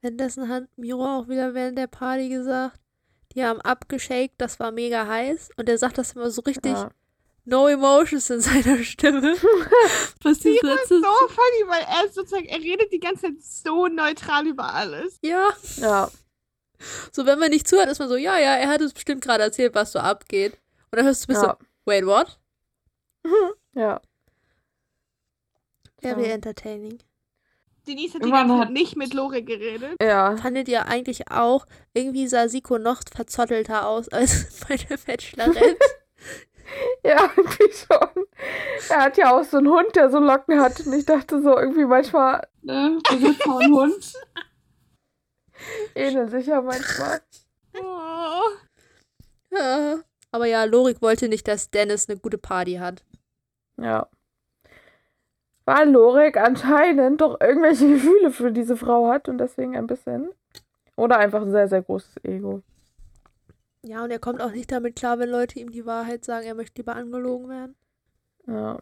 Währenddessen hat Miro auch wieder während der Party gesagt, die haben abgeschakt, das war mega heiß. Und er sagt das immer so richtig ja. no emotions in seiner Stimme. Was die Miro ist so funny, weil er sozusagen, er redet die ganze Zeit so neutral über alles. Ja. Ja. So, wenn man nicht zuhört, ist man so, ja, ja, er hat uns bestimmt gerade erzählt, was so abgeht. Und dann hörst du bist ja. so, wait, what? ja. Very ja. entertaining. Denise hat die ganze Zeit nicht mit Lore geredet. Ja. Fandet ihr eigentlich auch, irgendwie sah Siko noch verzottelter aus als bei der Bachelorette? ja, irgendwie schon. Er hat ja auch so einen Hund, der so Locken hat. Und ich dachte so irgendwie manchmal. Ne, Besitzer und Hund. Ähneln sich ja manchmal. Oh. Ja. Aber ja, Lorik wollte nicht, dass Dennis eine gute Party hat. Ja. Weil Lorik anscheinend doch irgendwelche Gefühle für diese Frau hat und deswegen ein bisschen. Oder einfach ein sehr, sehr großes Ego. Ja, und er kommt auch nicht damit klar, wenn Leute ihm die Wahrheit sagen, er möchte lieber angelogen werden. Ja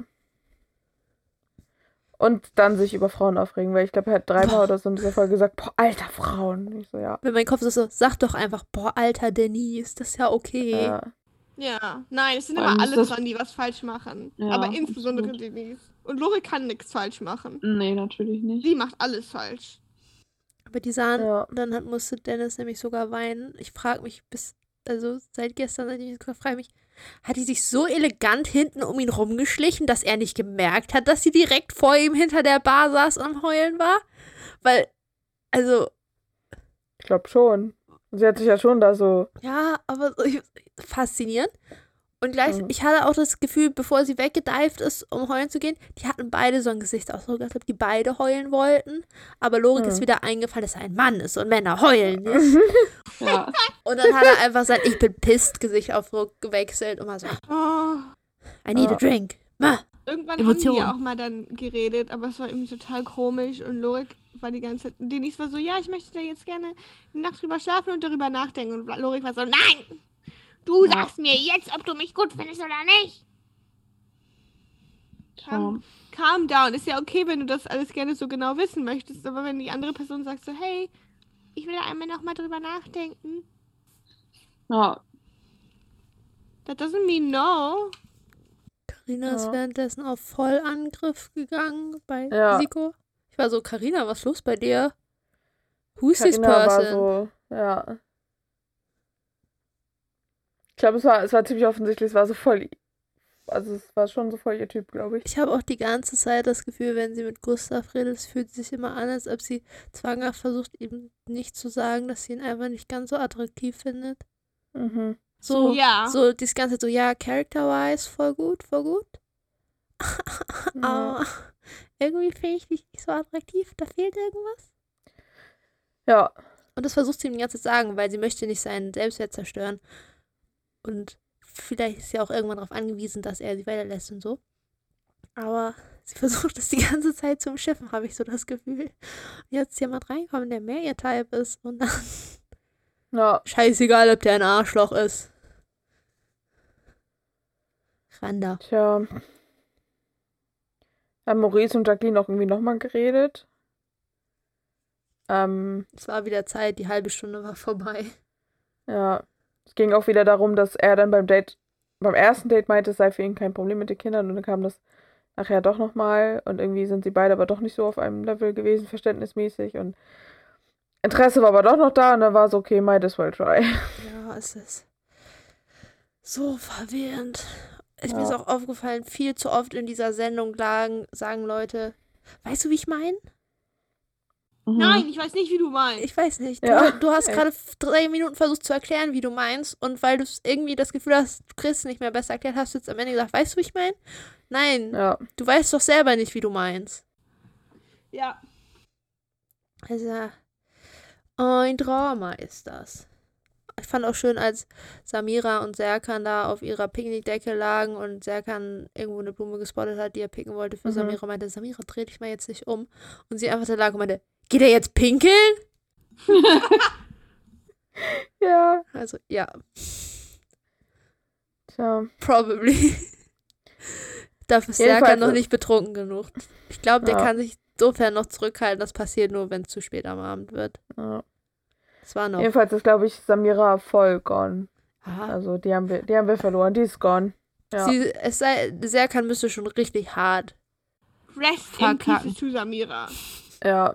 und dann sich über Frauen aufregen, weil ich glaube, er hat dreimal oder so in dieser Folge gesagt, boah, alter Frauen. Ich so, ja. Wenn mein Kopf ist so, sag doch einfach, boah, alter Denise, das ist ja okay. Ja. Ja, nein, es sind immer alle dran, die was falsch machen. Ja, aber insbesondere Denise. Und Lore kann nichts falsch machen. Nee, natürlich nicht. Sie macht alles falsch. Aber die sahen, ja. dann hat, musste Dennis nämlich sogar weinen. Ich frage mich bis, also seit gestern, seit ich frage mich, hat die sich so elegant hinten um ihn rumgeschlichen, dass er nicht gemerkt hat, dass sie direkt vor ihm hinter der Bar saß und am Heulen war? Weil, also. Ich glaube schon. Sie hat sich ja schon da so. Ja, aber faszinierend. Und gleich, mhm. ich hatte auch das Gefühl, bevor sie weggedeift ist, um heulen zu gehen, die hatten beide so ein Gesichtsausdruck, als ob die beide heulen wollten. Aber Lorik mhm. ist wieder eingefallen, dass er ein Mann ist und Männer heulen nicht. ja. Und dann hat er einfach sein Ich bin pisst Gesichtsausdruck gewechselt und war so, oh. I need ja. a drink. Ma. Irgendwann Emotion. haben die ja auch mal dann geredet, aber es war irgendwie total komisch und Lorik war die ganze Zeit, Denise war so, ja, ich möchte da jetzt gerne eine Nacht drüber schlafen und darüber nachdenken. Und Lorik war so, nein, Du ja. sagst mir jetzt, ob du mich gut findest oder nicht. Calm, calm down. Ist ja okay, wenn du das alles gerne so genau wissen möchtest, aber wenn die andere Person sagt so, hey, ich will einmal nochmal drüber nachdenken. Ja. That doesn't mean no. Carina ja. ist währenddessen auf Vollangriff gegangen bei ja. Siko. Ich war so, Carina, was ist los bei dir? Who's Carina this person? War so, ja. Ich glaube, es war, es war ziemlich offensichtlich, es war so voll. Also es war schon so voll ihr Typ, glaube ich. Ich habe auch die ganze Zeit das Gefühl, wenn sie mit Gustav redet, es fühlt sich immer an, als ob sie zwanghaft versucht, ihm nicht zu sagen, dass sie ihn einfach nicht ganz so attraktiv findet. Mhm. So, ja. so das ganze so, ja, character-wise, voll gut, voll gut. Aber irgendwie finde ich dich nicht so attraktiv, da fehlt irgendwas. Ja. Und das versucht sie ihm die ganze Zeit zu sagen, weil sie möchte nicht seinen Selbstwert zerstören. Und vielleicht ist sie auch irgendwann darauf angewiesen, dass er sie weiterlässt und so. Aber sie versucht es die ganze Zeit zum Schiffen, habe ich so das Gefühl. Jetzt jemand reinkommen, der mehr ihr Type ist und dann. Ja. Scheißegal, ob der ein Arschloch ist. Randa. Tja. Haben Maurice und Jacqueline auch irgendwie nochmal geredet? Ähm. Es war wieder Zeit, die halbe Stunde war vorbei. Ja. Es ging auch wieder darum, dass er dann beim Date, beim ersten Date meinte, es sei für ihn kein Problem mit den Kindern und dann kam das nachher doch nochmal und irgendwie sind sie beide aber doch nicht so auf einem Level gewesen, verständnismäßig und Interesse war aber doch noch da und dann war es okay, might as well try. Ja, es ist so verwirrend. Ja. Mir ist auch aufgefallen, viel zu oft in dieser Sendung lagen, sagen Leute, weißt du, wie ich meine? Mhm. Nein, ich weiß nicht, wie du meinst. Ich weiß nicht. Du, ja. du hast gerade drei Minuten versucht zu erklären, wie du meinst. Und weil du irgendwie das Gefühl hast, du kriegst es nicht mehr besser erklärt, hast du jetzt am Ende gesagt, weißt du, wie ich meine? Nein. Ja. Du weißt doch selber nicht, wie du meinst. Ja. Also, ein Drama ist das. Ich fand auch schön, als Samira und Serkan da auf ihrer Picknickdecke lagen und Serkan irgendwo eine Blume gespottet hat, die er picken wollte für mhm. Samira, meinte, Samira, dreh dich mal jetzt nicht um. Und sie einfach da lag und meinte, Geht er jetzt pinkeln? ja. Also, ja. Tja. Probably. Dafür ist Serkan noch nicht betrunken genug. Ich glaube, der ja. kann sich insofern noch zurückhalten. Das passiert nur, wenn es zu spät am Abend wird. Ja. Das war noch. Jedenfalls ist, glaube ich, Samira voll gone. Aha. Also, die haben, wir, die haben wir verloren. Die ist gone. Ja. Sie, es sei, Serkan müsste schon richtig hart. Rest in peace zu Samira. Ja.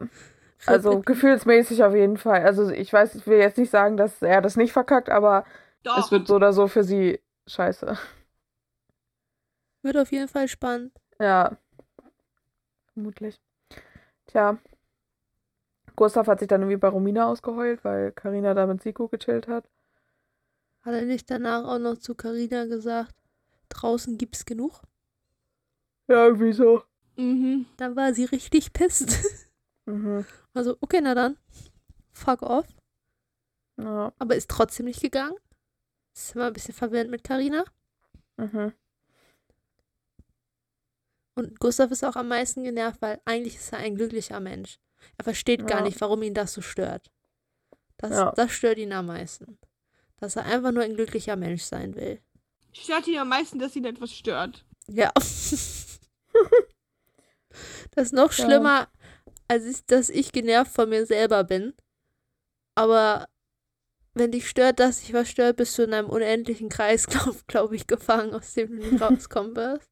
Also gefühlsmäßig auf jeden Fall. Also ich weiß, ich will jetzt nicht sagen, dass er das nicht verkackt, aber Doch. es wird so oder so für sie scheiße. Wird auf jeden Fall spannend. Ja. Vermutlich. Tja. Gustav hat sich dann irgendwie bei Romina ausgeheult, weil Karina da mit Siko gechillt hat. Hat er nicht danach auch noch zu Karina gesagt, draußen gibt's genug? Ja, irgendwie so. Mhm. Dann war sie richtig pisst. Mhm. Also, okay, na dann. Fuck off. Ja. Aber ist trotzdem nicht gegangen. Ist immer ein bisschen verwirrend mit Karina. Mhm. Und Gustav ist auch am meisten genervt, weil eigentlich ist er ein glücklicher Mensch. Er versteht ja. gar nicht, warum ihn das so stört. Das, ja. das stört ihn am meisten. Dass er einfach nur ein glücklicher Mensch sein will. Stört ihn am meisten, dass ihn etwas stört. Ja. das ist noch schlimmer, als ist, dass ich genervt von mir selber bin. Aber wenn dich stört, dass dich was stört, bist du in einem unendlichen Kreis, glaube glaub ich, gefangen, aus dem du nicht rauskommen wirst.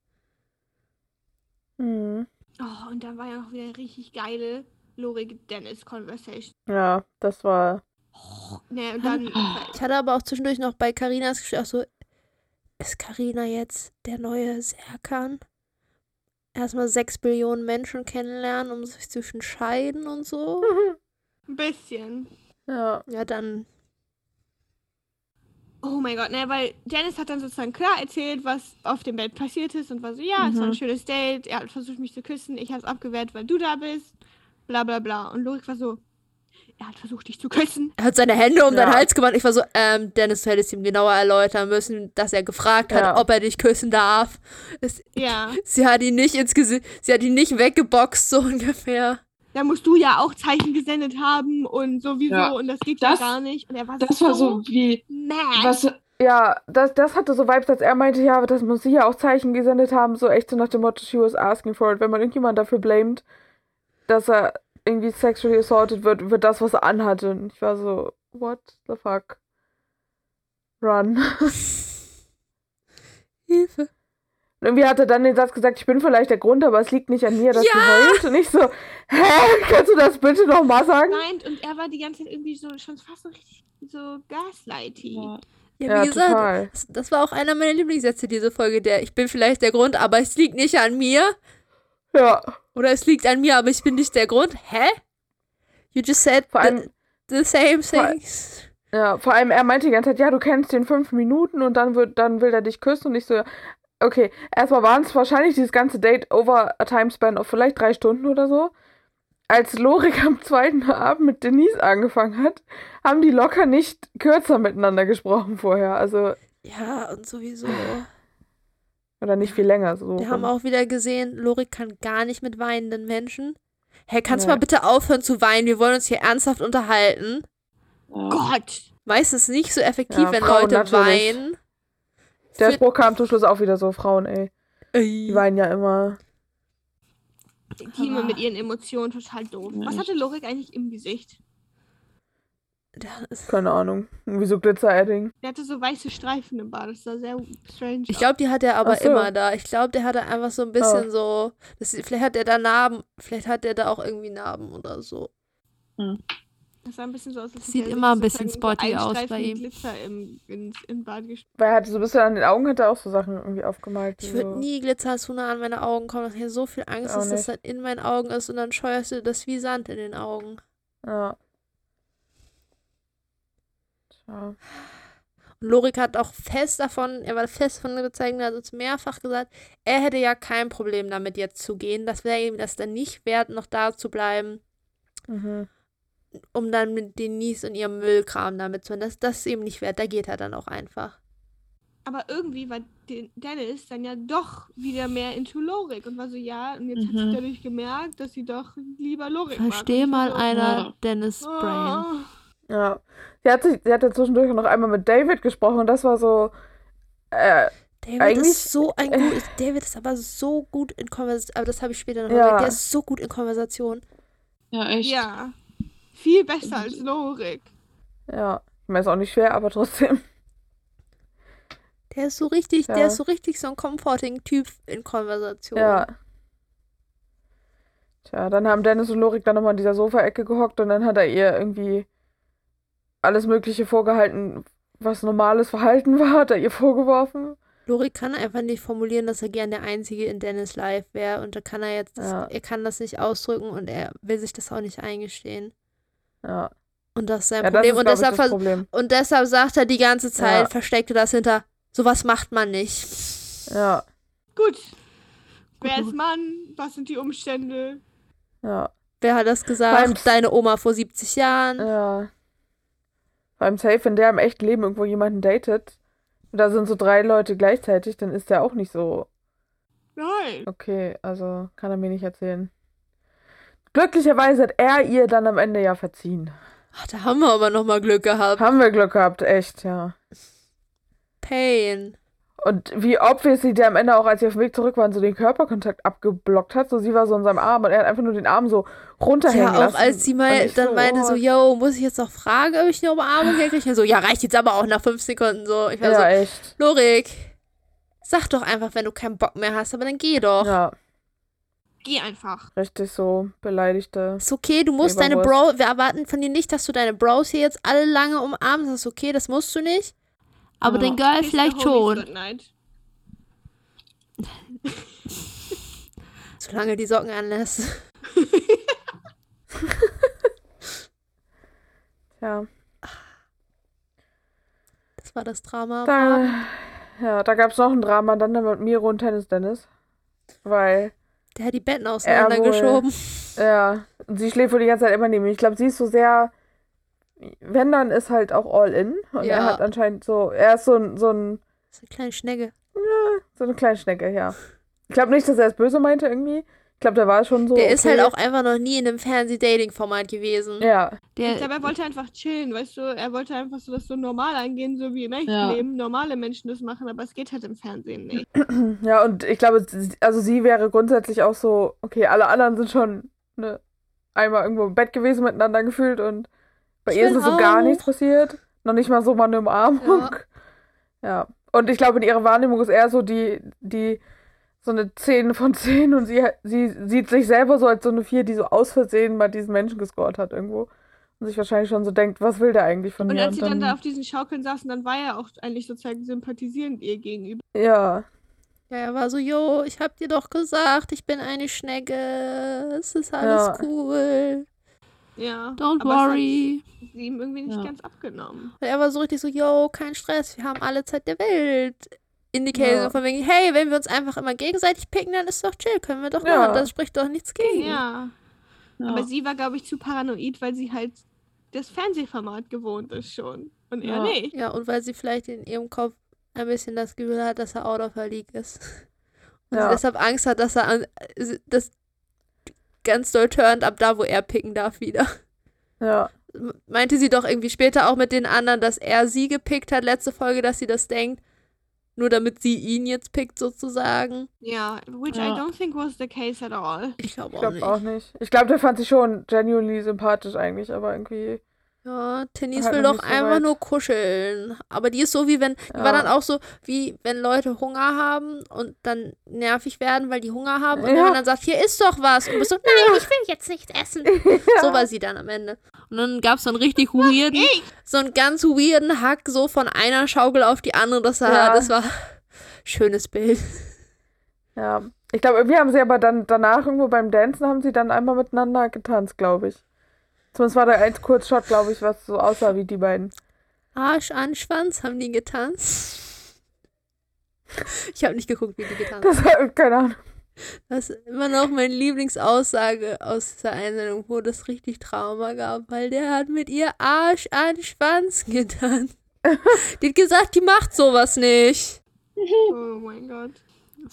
Mhm. Oh, und da war ja noch wieder richtig geile Lorik-Dennis-Conversation. Ja, das war. Ne, und dann. Ich hatte aber auch zwischendurch noch bei Karinas Gespräch so, ist Karina jetzt der neue Serkan? Erstmal sechs Billionen Menschen kennenlernen, um sich zu entscheiden und so. Ein bisschen. Ja. Ja, dann. Oh mein Gott, ne, weil Dennis hat dann sozusagen klar erzählt, was auf dem Bett passiert ist und war so, ja, mhm. es war ein mhm. schönes Date, er hat versucht, mich zu küssen, ich habe es abgewehrt, weil du da bist, bla bla bla. Und Lorik war so, er hat versucht, dich zu küssen. Er hat seine Hände um ja. deinen Hals gemacht. Ich war so, ähm, Dennis, du hättest ihm genauer erläutern müssen, dass er gefragt hat, ja. ob er dich küssen darf. Es, ja. Sie hat ihn nicht ins Gesicht, sie hat ihn nicht weggeboxt, so ungefähr da musst du ja auch Zeichen gesendet haben und sowieso ja. und das geht das, ja gar nicht. Und er war das so war so wie mad. Was, ja, das, das hatte so Vibes, als er meinte, ja, das muss sie ja auch Zeichen gesendet haben, so echt so nach dem Motto, she was asking for it. Wenn man irgendjemand dafür blamet, dass er irgendwie sexually assaulted wird, wird das, was er anhatte. Und ich war so, what the fuck? Run. Hilfe irgendwie hat er dann den Satz gesagt, ich bin vielleicht der Grund, aber es liegt nicht an mir, dass ja! sie heult. Und ich so, hä, kannst du das bitte nochmal sagen? Nein, und er war die ganze Zeit irgendwie so schon fast so richtig so gaslighty. Ja. Ja, wie ja, gesagt, das, das, war auch einer meiner Lieblingssätze, diese Folge, der ich bin vielleicht der Grund, aber es liegt nicht an mir. Ja. Oder es liegt an mir, aber ich bin nicht der Grund. Hä? You just said vor allem, the, the same things. Vor, ja, vor allem er meinte die ganze Zeit, ja, du kennst den fünf Minuten und dann wird, dann will er dich küssen und ich so, okay, erstmal waren es wahrscheinlich dieses ganze Date over a timespan of vielleicht drei Stunden oder so. Als Lorik am zweiten Abend mit Denise angefangen hat, haben die locker nicht kürzer miteinander gesprochen vorher. Also. Ja, und sowieso. Oder nicht viel länger. So Wir haben auch wieder gesehen, Lorik kann gar nicht mit weinenden Menschen. Hey, kannst du ja. mal bitte aufhören zu weinen? Wir wollen uns hier ernsthaft unterhalten. Oh. Gott! Meistens nicht so effektiv, ja, wenn Frauen Leute natürlich. weinen. Der Spruch kam zum Schluss auch wieder so, Frauen, ey. ey. Die weinen ja immer. Die immer mit ihren Emotionen total doof. Was hatte Lorik eigentlich im Gesicht? Keine Ahnung. Irgendwie so Glitzer-Edding. Der hatte so weiße Streifen im Bart. Das sah sehr strange Ich glaube, die hat er aber so. immer da. Ich glaube, der hatte einfach so ein bisschen oh. so. Das, vielleicht hat er da Narben. Vielleicht hat er da auch irgendwie Narben oder so. Hm. Das sah ein bisschen so aus. Als Sieht immer ein bisschen spotty aus bei ihm. Glitzer im, in, in Bad Weil er hatte so ein bisschen an den Augen hat er auch so Sachen irgendwie aufgemalt. Ich würde so. nie Glitzer zu nah an meine Augen kommen. Ich habe so viel Angst, dass das dann in meinen Augen ist und dann scheuerst du das wie Sand in den Augen. Ja. Und Lorik hat auch fest davon, er war fest davon überzeugt, er hat uns mehrfach gesagt, er hätte ja kein Problem damit jetzt zu gehen. Das wäre ihm das dann nicht wert, noch da zu bleiben. Mhm um dann mit Denise und ihrem Müllkram damit zu das, das ist eben nicht wert. Da geht er dann auch einfach. Aber irgendwie war Dennis dann ja doch wieder mehr into Lorik und war so, ja, und jetzt mhm. hat sie dadurch gemerkt, dass sie doch lieber Lorik Versteh mal so, einer ja. Dennis oh. Ja. Sie hat, sich, sie hat ja zwischendurch noch einmal mit David gesprochen und das war so. Äh, David eigentlich, ist so ein gut. Äh, David ist aber so gut in Konversation. Aber das habe ich später noch ja. gesagt. Der ist so gut in Konversation. Ja, echt. Ja. Viel besser als Lorik. Ja, mir ist auch nicht schwer, aber trotzdem. Der ist so richtig, ja. der ist so richtig so ein Comforting-Typ in Konversation. Ja. Tja, dann haben Dennis und Lorik dann nochmal in dieser Sofaecke gehockt und dann hat er ihr irgendwie alles Mögliche vorgehalten, was normales Verhalten war, hat er ihr vorgeworfen. Lorik kann einfach nicht formulieren, dass er gern der Einzige in Dennis Live wäre und da kann er jetzt, das, ja. er kann das nicht ausdrücken und er will sich das auch nicht eingestehen. Ja. Und das ist sein ja, Problem. Ist, und, deshalb ich, Problem. und deshalb sagt er die ganze Zeit, ja. versteckte das hinter, sowas macht man nicht. Ja. Gut. Wer ist Mann? Was sind die Umstände? Ja. Wer hat das gesagt? Deine Oma vor 70 Jahren. Ja. Beim Safe, wenn der im echten Leben irgendwo jemanden datet, und da sind so drei Leute gleichzeitig, dann ist der auch nicht so. Nein. Okay, also kann er mir nicht erzählen. Glücklicherweise hat er ihr dann am Ende ja verziehen. Ach, da haben wir aber nochmal Glück gehabt. Haben wir Glück gehabt, echt, ja. Pain. Und wie obviously der am Ende auch, als sie auf dem Weg zurück waren, so den Körperkontakt abgeblockt hat. So, sie war so in seinem Arm und er hat einfach nur den Arm so runterhängen lassen. Ja, auch lassen. als sie mal dann so, meinte oh. so, yo, muss ich jetzt noch fragen, ob ich eine Umarmung kriege? So, ja, reicht jetzt aber auch nach fünf Sekunden so. Ich war ja, so, echt. Lorik, sag doch einfach, wenn du keinen Bock mehr hast, aber dann geh doch. Ja. Geh einfach. Richtig so beleidigte. Ist okay, du musst deine Bro. Wir erwarten von dir nicht, dass du deine Bros hier jetzt alle lange umarmst. Das ist okay, das musst du nicht. Aber ja. den Girl vielleicht schon. Solange die Socken anlässt. ja. Das war das Drama. Da, ja, da gab es noch ein Drama dann mit Miro und Tennis Dennis. Weil. Der hat die Betten auseinandergeschoben. Ja. Und sie schläft wohl die ganze Zeit immer neben mir. Ich glaube, sie ist so sehr. Wenn dann ist halt auch all in. Und ja. er hat anscheinend so. Er ist so ein. So ein so eine kleine Schnecke. Ja, so eine kleine Schnecke, ja. Ich glaube nicht, dass er es böse meinte irgendwie. Ich glaube, der war schon so. Der okay. ist halt auch einfach noch nie in einem Fernseh-Dating-Format gewesen. Ja. Der, ich glaube, er wollte einfach chillen, weißt du? Er wollte einfach so das so normal angehen, so wie im echten ja. Leben normale Menschen das machen, aber es geht halt im Fernsehen nicht. Ja, und ich glaube, also sie wäre grundsätzlich auch so, okay, alle anderen sind schon ne, einmal irgendwo im Bett gewesen miteinander gefühlt und bei ihr ist so gar nichts passiert. Noch nicht mal so mal eine Umarmung. Ja. ja. Und ich glaube, in ihrer Wahrnehmung ist eher so die, die so eine 10 von 10 und sie, sie sieht sich selber so als so eine 4, die so aus Versehen mal diesen Menschen gescored hat irgendwo. Und sich wahrscheinlich schon so denkt, was will der eigentlich von und mir? Als und als sie dann, dann da auf diesen Schaukeln saßen, dann war er auch eigentlich sozusagen sympathisierend ihr gegenüber. Ja. Ja, er war so, jo, ich hab dir doch gesagt, ich bin eine Schnecke. Es ist alles ja. cool. Ja. Don't worry. sie ihm irgendwie nicht ja. ganz abgenommen. Und er war so richtig so, yo, kein Stress, wir haben alle Zeit der Welt. Indicator ja. von wegen, hey, wenn wir uns einfach immer gegenseitig picken, dann ist doch chill, können wir doch ja. machen. Das spricht doch nichts gegen. Ja. ja. Aber sie war, glaube ich, zu paranoid, weil sie halt das Fernsehformat gewohnt ist schon. Und er nicht. Ja, und weil sie vielleicht in ihrem Kopf ein bisschen das Gefühl hat, dass er out of her league ist. Und sie deshalb Angst hat, dass er an, das ganz doll turnt ab da, wo er picken darf wieder. Ja. Meinte sie doch irgendwie später auch mit den anderen, dass er sie gepickt hat, letzte Folge, dass sie das denkt. Nur damit sie ihn jetzt pickt, sozusagen. Ja, which ja. I don't think was the case at all. Ich glaube auch, glaub auch nicht. Ich glaube, der fand sie schon genuinely sympathisch eigentlich, aber irgendwie. Ja, Tennis halt will doch so einfach weit. nur kuscheln. Aber die ist so wie wenn, die ja. war dann auch so, wie wenn Leute Hunger haben und dann nervig werden, weil die Hunger haben. Und ja. wenn man dann sagt, hier ist doch was. Und du bist so, nein, ich will jetzt nicht essen. Ja. So war sie dann am Ende. Und dann gab es so einen richtig weirden, so einen ganz weirden Hack so von einer Schaukel auf die andere. Das war, das war schönes Bild. Ja. Ich glaube, irgendwie haben sie aber dann danach irgendwo beim Dancen haben sie dann einmal miteinander getanzt, glaube ich. Zumindest war da ein Kurzshot, glaube ich, was so aussah wie die beiden. Arsch an Schwanz haben die getanzt. Ich habe nicht geguckt, wie die getanzt haben. Das war, keine Ahnung. Das ist immer noch meine Lieblingsaussage aus dieser Einsendung, wo das richtig Trauma gab, weil der hat mit ihr Arsch an Schwanz getanzt. die hat gesagt, die macht sowas nicht. Oh mein Gott.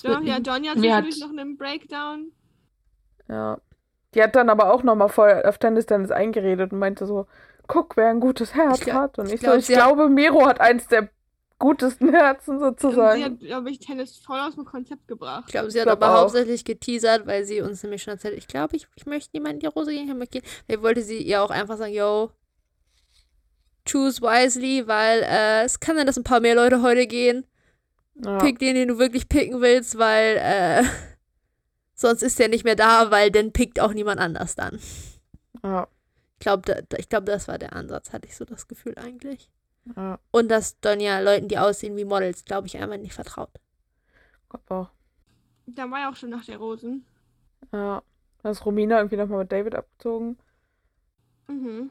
Ja, Donja hat natürlich noch einen Breakdown. Ja. Die hat dann aber auch nochmal voll auf Tennis Tennis eingeredet und meinte so, guck, wer ein gutes Herz glaub, hat. Und ich, ich glaub, so, ich glaube, hat... Miro hat eins der gutesten Herzen sozusagen. sie hat, glaube ich, Tennis voll aus dem Konzept gebracht. Ich glaube, sie hat glaub aber auch. hauptsächlich geteasert, weil sie uns nämlich schon erzählt, ich glaube, ich, ich möchte niemand in die Rose gehen, ich möchte gehen. Weil wollte sie ihr auch einfach sagen, yo, choose wisely, weil äh, es kann sein, dass ein paar mehr Leute heute gehen. Ja. Pick den, den du wirklich picken willst, weil äh, Sonst ist er nicht mehr da, weil dann pickt auch niemand anders dann. Ja. Ich glaube, da, ich glaub, das war der Ansatz, hatte ich so das Gefühl eigentlich. Ja. Und dass Donja Leuten, die aussehen wie Models, glaube ich, einfach nicht vertraut. Gott auch. Da war ja auch schon nach der Rosen. Ja. Da ist Romina irgendwie nochmal mit David abgezogen. Mhm.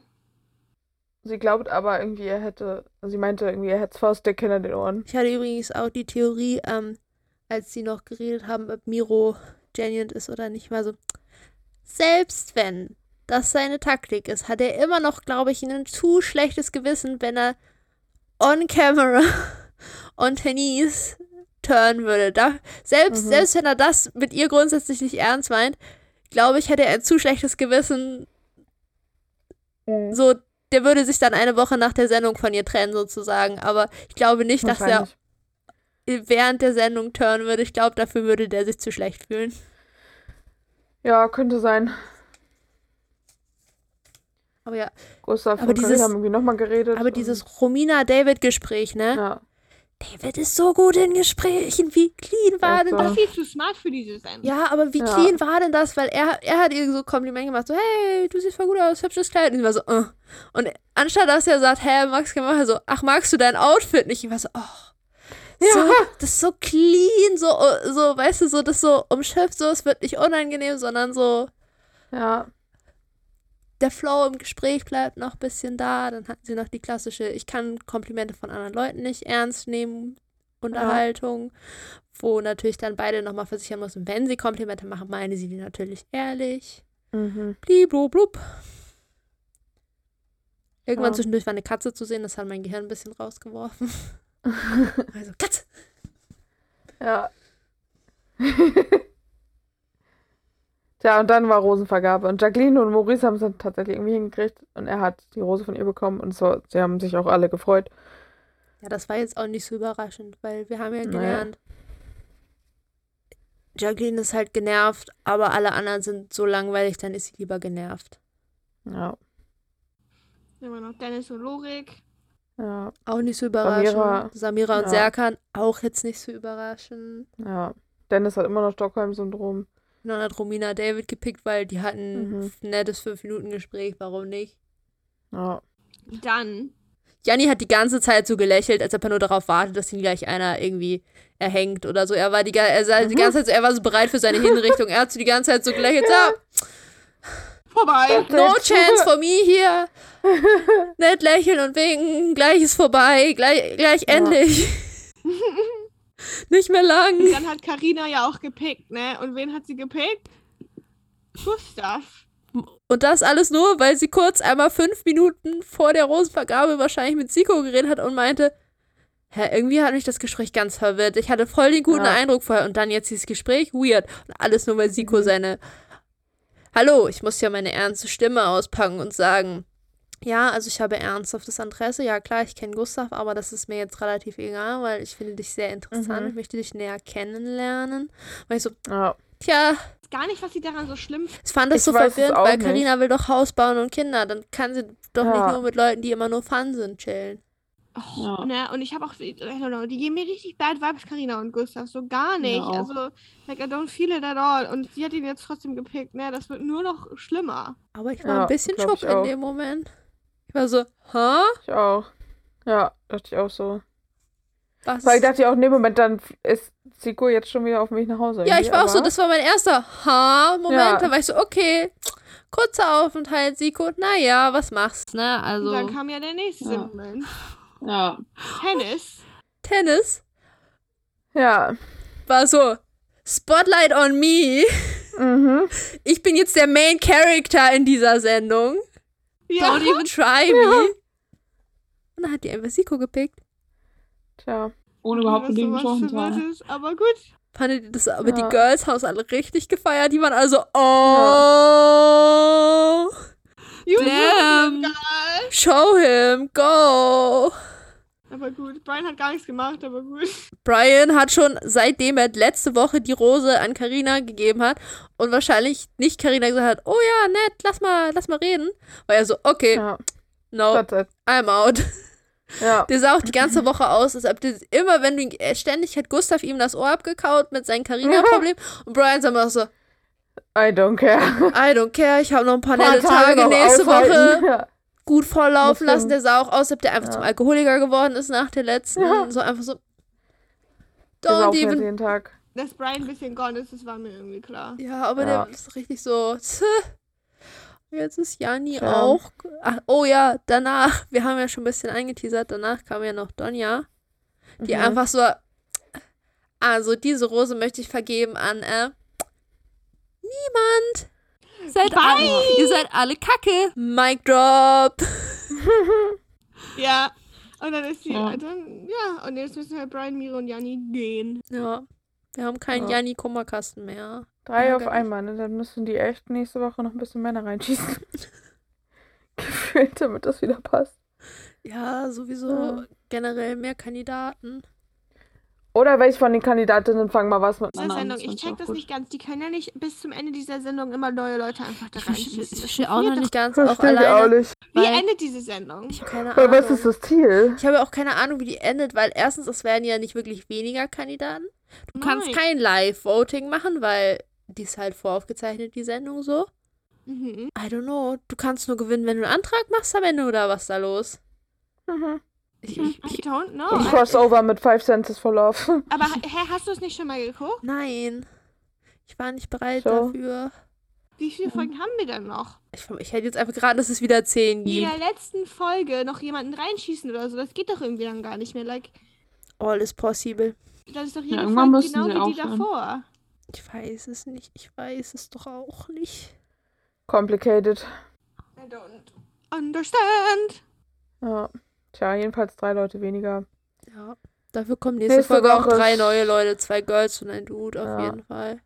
Sie glaubt aber irgendwie, er hätte, sie meinte irgendwie, er hätte Faustdick hinter den Ohren. Ich hatte übrigens auch die Theorie, ähm, als sie noch geredet haben, ob Miro genuine ist oder nicht mal so. Selbst wenn das seine Taktik ist, hat er immer noch, glaube ich, ein zu schlechtes Gewissen, wenn er on camera on Tennis turn würde. Da, selbst, mhm. selbst wenn er das mit ihr grundsätzlich nicht ernst meint, glaube ich, hätte er ein zu schlechtes Gewissen. Mhm. So, der würde sich dann eine Woche nach der Sendung von ihr trennen, sozusagen. Aber ich glaube nicht, dass er während der Sendung turnen würde. Ich glaube, dafür würde der sich zu schlecht fühlen. Ja, könnte sein. Aber ja. Gustav aber dieses, haben irgendwie nochmal geredet. Aber dieses Romina-David-Gespräch, ne? Ja. David ist so gut in Gesprächen. Wie clean war denn das? viel zu smart für diese Sendung. Ja, aber wie ja. clean war denn das? Weil er, er hat ihr so Kompliment gemacht, so, hey, du siehst voll gut aus, hübsches Kleid. Und sie war so, uh. Und anstatt dass er sagt, hey, Max, kann man so, ach, magst du dein Outfit nicht? Ich war so, oh. Ja. So, das ist so clean, so, so, weißt du, so, das so umschifft, so, es wird nicht unangenehm, sondern so. Ja. Der Flow im Gespräch bleibt noch ein bisschen da. Dann hatten sie noch die klassische, ich kann Komplimente von anderen Leuten nicht ernst nehmen, Unterhaltung, ja. wo natürlich dann beide nochmal versichern müssen, wenn sie Komplimente machen, meine sie die natürlich ehrlich. Mhm. Blub. Irgendwann ja. zwischendurch war eine Katze zu sehen, das hat mein Gehirn ein bisschen rausgeworfen. also, Katze! Ja. Tja, und dann war Rosenvergabe. Und Jacqueline und Maurice haben es dann tatsächlich irgendwie hingekriegt. Und er hat die Rose von ihr bekommen. Und so, sie haben sich auch alle gefreut. Ja, das war jetzt auch nicht so überraschend, weil wir haben ja gelernt, naja. Jacqueline ist halt genervt, aber alle anderen sind so langweilig, dann ist sie lieber genervt. Ja. Immer noch Dennis und Lorik. Ja. Auch nicht so überraschend. Samira, Samira und ja. Serkan auch jetzt nicht so überraschend. Ja. Dennis hat immer noch Stockholm-Syndrom. Und dann hat Romina David gepickt, weil die hatten mhm. ein nettes 5-Minuten-Gespräch. Warum nicht? Ja. Dann. Janni hat die ganze Zeit so gelächelt, als ob er nur darauf wartet, dass ihn gleich einer irgendwie erhängt oder so. Er war die, er sah die mhm. ganze Zeit so, er war so bereit für seine Hinrichtung. Er hat so die ganze Zeit so gelächelt. Ja. So, vorbei. No chance for me hier. Nett lächeln und winken. Gleich ist vorbei. Gleich, gleich ja. endlich. Nicht mehr lang. Und dann hat Karina ja auch gepickt, ne? Und wen hat sie gepickt? Gustav. Und das alles nur, weil sie kurz einmal fünf Minuten vor der Rosenvergabe wahrscheinlich mit Siko geredet hat und meinte, hä, irgendwie hat mich das Gespräch ganz verwirrt. Ich hatte voll den guten ja. Eindruck vorher und dann jetzt dieses Gespräch, weird. Und alles nur, weil Siko mhm. seine Hallo, ich muss ja meine ernste Stimme auspacken und sagen, ja, also ich habe ernsthaftes Interesse. Ja, klar, ich kenne Gustav, aber das ist mir jetzt relativ egal, weil ich finde dich sehr interessant. Mhm. Ich möchte dich näher kennenlernen. Weil ich so, ja. tja. Gar nicht, was sie daran so schlimm Ich fand das ich so verwirrend, weil Karina will doch Haus bauen und Kinder. Dann kann sie doch ja. nicht nur mit Leuten, die immer nur Fun sind, chillen. Oh, ja. ne, und ich habe auch, I don't know, die geben mir richtig bad vibes, Karina und Gustav, so gar nicht. Ja, also, like, I don't feel it at all. Und sie hat ihn jetzt trotzdem gepickt, ne, das wird nur noch schlimmer. Aber ich war ja, ein bisschen schock in dem Moment. Ich war so, hä? Ich auch. Ja, dachte ich auch so. Was? Weil ich dachte ja auch, in dem Moment, dann ist Zico jetzt schon wieder auf mich nach Hause. Ja, ich war auch so, das war mein erster Ha-Moment. Ja. Da war ich so, okay, kurzer Aufenthalt, Zico, naja, was machst, ne? Also. Und dann kam ja der nächste ja. Moment. Ja. Tennis. Tennis? Ja. War so, Spotlight on me. Mhm. Ich bin jetzt der Main Character in dieser Sendung. Ja. Don't even try me. Ja. Und dann hat die einfach Siko gepickt. Tja. Ohne überhaupt mit dem gesprochen zu haben. Aber gut. Fandet ihr das aber ja. die Girls House alle richtig gefeiert? Die waren also, oh. Ja. Damn. Show him, go. Aber gut, Brian hat gar nichts gemacht, aber gut. Brian hat schon seitdem er letzte Woche die Rose an Karina gegeben hat und wahrscheinlich nicht Karina gesagt hat, oh ja, nett, lass mal, lass mal reden, war er so, okay, ja. no, I'm out. Ja. Der sah auch die ganze Woche aus, als ob der, immer wenn du ihn, ständig hat Gustav ihm das Ohr abgekaut mit seinem Karina-Problem und Brian sah immer so, I don't care. I don't care, ich habe noch ein paar, paar nette Tage, Tage nächste Woche. Ja gut volllaufen lassen. Der sah auch aus, als ob der einfach ja. zum Alkoholiker geworden ist nach der letzten. Ja. So einfach so. Don't even. Jeden Tag. Dass Brian ein bisschen gone ist, das war mir irgendwie klar. Ja, aber ja. der ist richtig so. Jetzt ist Jani ja. auch. Ach, oh ja, danach, wir haben ja schon ein bisschen eingeteasert, danach kam ja noch Donja, die mhm. einfach so. Also, diese Rose möchte ich vergeben an äh, niemand. Seid alle, ihr seid alle kacke. Mic drop. ja. Und dann ist sie, ja. dann, ja, und jetzt müssen halt Brian, Miro und Janni gehen. Ja. Wir haben keinen ja. Janni Kummerkasten mehr. Drei auf einmal, ne? Dann müssen die echt nächste Woche noch ein bisschen Männer reinschießen. Gefühlt, damit das wieder passt. Ja, sowieso ja. generell mehr Kandidaten. Oder welche von den Kandidatinnen fangen mal was mit dieser Sendung. Ich check das gut. nicht ganz. Die können ja nicht bis zum Ende dieser Sendung immer neue Leute einfach da reinschießen. Ich verstehe auch noch nicht ganz auch alleine. Auch nicht. Wie endet diese Sendung? Ich habe keine Ahnung. Was ist das Ziel? Ich habe auch keine Ahnung, wie die endet, weil erstens, es werden ja nicht wirklich weniger Kandidaten. Du Nein. kannst kein Live-Voting machen, weil die ist halt voraufgezeichnet, die Sendung so. Mhm. I don't know. Du kannst nur gewinnen, wenn du einen Antrag machst am Ende oder was da los? Mhm. Ich, ich, ich don't know. Und Crossover mit Five Senses for Love. Aber hä, hast du es nicht schon mal geguckt? Nein. Ich war nicht bereit so. dafür. Wie viele Folgen mhm. haben wir denn noch? Ich, ich hätte jetzt einfach gerade, dass es wieder zehn gibt. In der letzten Folge noch jemanden reinschießen oder so, das geht doch irgendwie dann gar nicht mehr. Like, All is possible. Das ist doch jede ja, Folge genau wie die davor. Ich weiß es nicht. Ich weiß es doch auch nicht. Complicated. I don't understand. Ja. Tja, jedenfalls drei Leute weniger. Ja. Dafür kommen nächste, nächste Folge Woche auch drei neue Leute, zwei Girls und ein Dude auf ja. jeden Fall.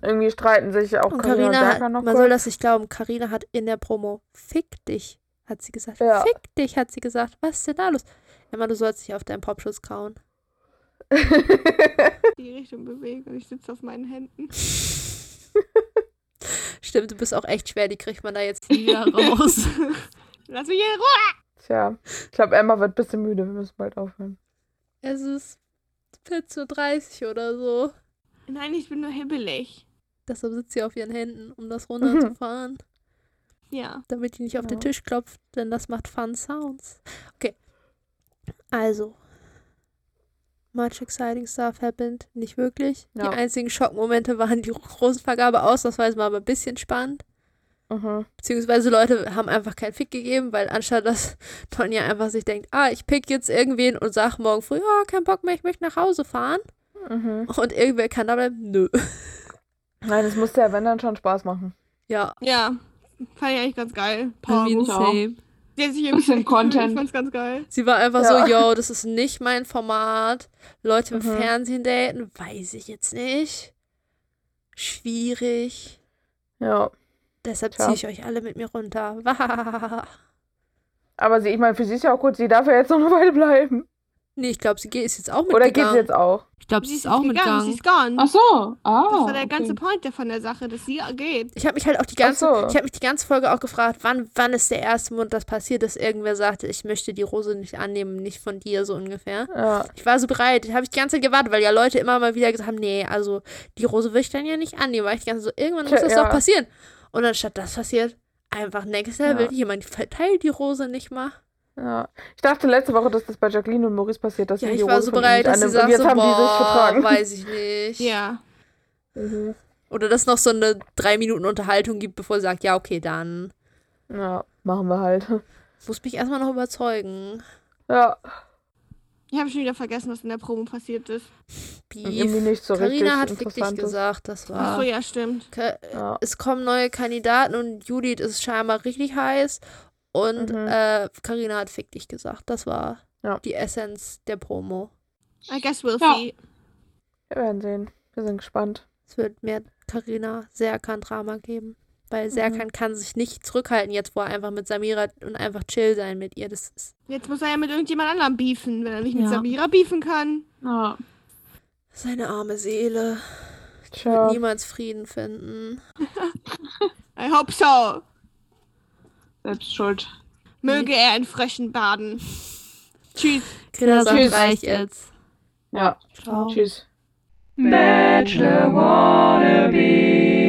Irgendwie streiten sich auch und Carina hat, noch Man kurz. soll das nicht glauben. Carina hat in der Promo Fick dich, hat sie gesagt. Ja. Fick dich, hat sie gesagt. Was ist denn da los? Emma, du sollst dich auf deinen Popschuss kauen. Die Richtung bewegen und ich sitze auf meinen Händen. Stimmt, du bist auch echt schwer. Die kriegt man da jetzt wieder raus. Lass mich in Ruhe! Tja, ich glaube, Emma wird ein bisschen müde. Wir müssen bald aufhören. Es ist 14.30 Uhr oder so. Nein, ich bin nur hibbelig. Deshalb sitzt sie auf ihren Händen, um das runterzufahren. ja. Damit die nicht auf ja. den Tisch klopft, denn das macht Fun Sounds. Okay. Also. Much exciting stuff happened. Nicht wirklich. Ja. Die einzigen Schockmomente waren die Rosenvergabe, ausnahmsweise mal aber ein bisschen spannend. Mhm. Beziehungsweise Leute haben einfach keinen Fick gegeben, weil anstatt dass Tonja einfach sich denkt, ah, ich pick jetzt irgendwen und sag morgen früh, oh, kein Bock mehr, ich möchte nach Hause fahren. Mhm. Und irgendwer kann da bleiben, nö. Nein, es musste ja, wenn dann schon Spaß machen. Ja. Ja, fand ich eigentlich ganz geil. Paul same. Die hat sich ein bisschen Content. Ich fand's ganz geil. Sie war einfach ja. so, yo, das ist nicht mein Format. Leute im mhm. Fernsehen daten, weiß ich jetzt nicht. Schwierig. Ja. Deshalb ziehe ich euch alle mit mir runter. Aber sie, ich meine, für sie ist ja auch gut, sie darf ja jetzt noch eine Weile bleiben. Nee, ich glaube, sie geht ist jetzt auch mitgegangen. Oder geht sie jetzt auch? Ich glaube, sie, sie ist, auch mitgegangen. Sie ist gone. Ach so. Ah, das war der okay. ganze Point von der Sache, dass sie geht. Ich habe mich halt auch die ganze, so. ich habe mich die ganze Folge auch gefragt, wann, wann ist der erste Mund, das passiert, dass irgendwer sagte, ich möchte die Rose nicht annehmen, nicht von dir, so ungefähr. Ja. Ich war so bereit, habe ich die ganze Zeit gewartet, weil ja Leute immer mal wieder gesagt haben, nee, also die Rose will ich dann ja nicht annehmen, weil ich die ganze so, irgendwann muss das ja. doch passieren. Und anstatt das passiert, einfach Next Level, ja. jemand verteilt die Rose nicht mal. Ja. Ich dachte letzte Woche, dass das bei Jacqueline und Maurice passiert, dass ja, sie die ich war so bereit, dass sie sagt, jetzt so, haben boah, die sich vertragen. weiß ich nicht. Ja. Mhm. Oder dass noch so eine drei Minuten Unterhaltung gibt, bevor sie sagt, ja, okay, dann. Ja, machen wir halt. Muss mich erstmal noch überzeugen. Ja. Ich habe schon wieder vergessen, was in der Promo passiert ist. Beef. Irgendwie nicht so Carina hat fick dich gesagt, das war. Ach so, ja, stimmt. Ja. Es kommen neue Kandidaten und Judith ist scheinbar richtig heiß und mhm. äh, Carina hat fick dich gesagt. Das war ja. die Essenz der Promo. I guess we'll ja. see. Wir werden sehen. Wir sind gespannt. Es wird mehr Carina Serkan-Drama geben. Weil Serkan mhm. kann sich nicht zurückhalten, jetzt wo er einfach mit Samira und einfach chill sein mit ihr. Das ist jetzt muss er ja mit irgendjemand anderem beefen, wenn er nicht mit Samira beefen kann. Ja. Seine arme Seele. Ich wird niemals Frieden finden. I hope so. Selbst schuld. Möge er in Fröschen baden. Tschüss. Greta Tschüss. reicht jetzt. Ja. Ciao. Tschüss. Bachelor Wannabe.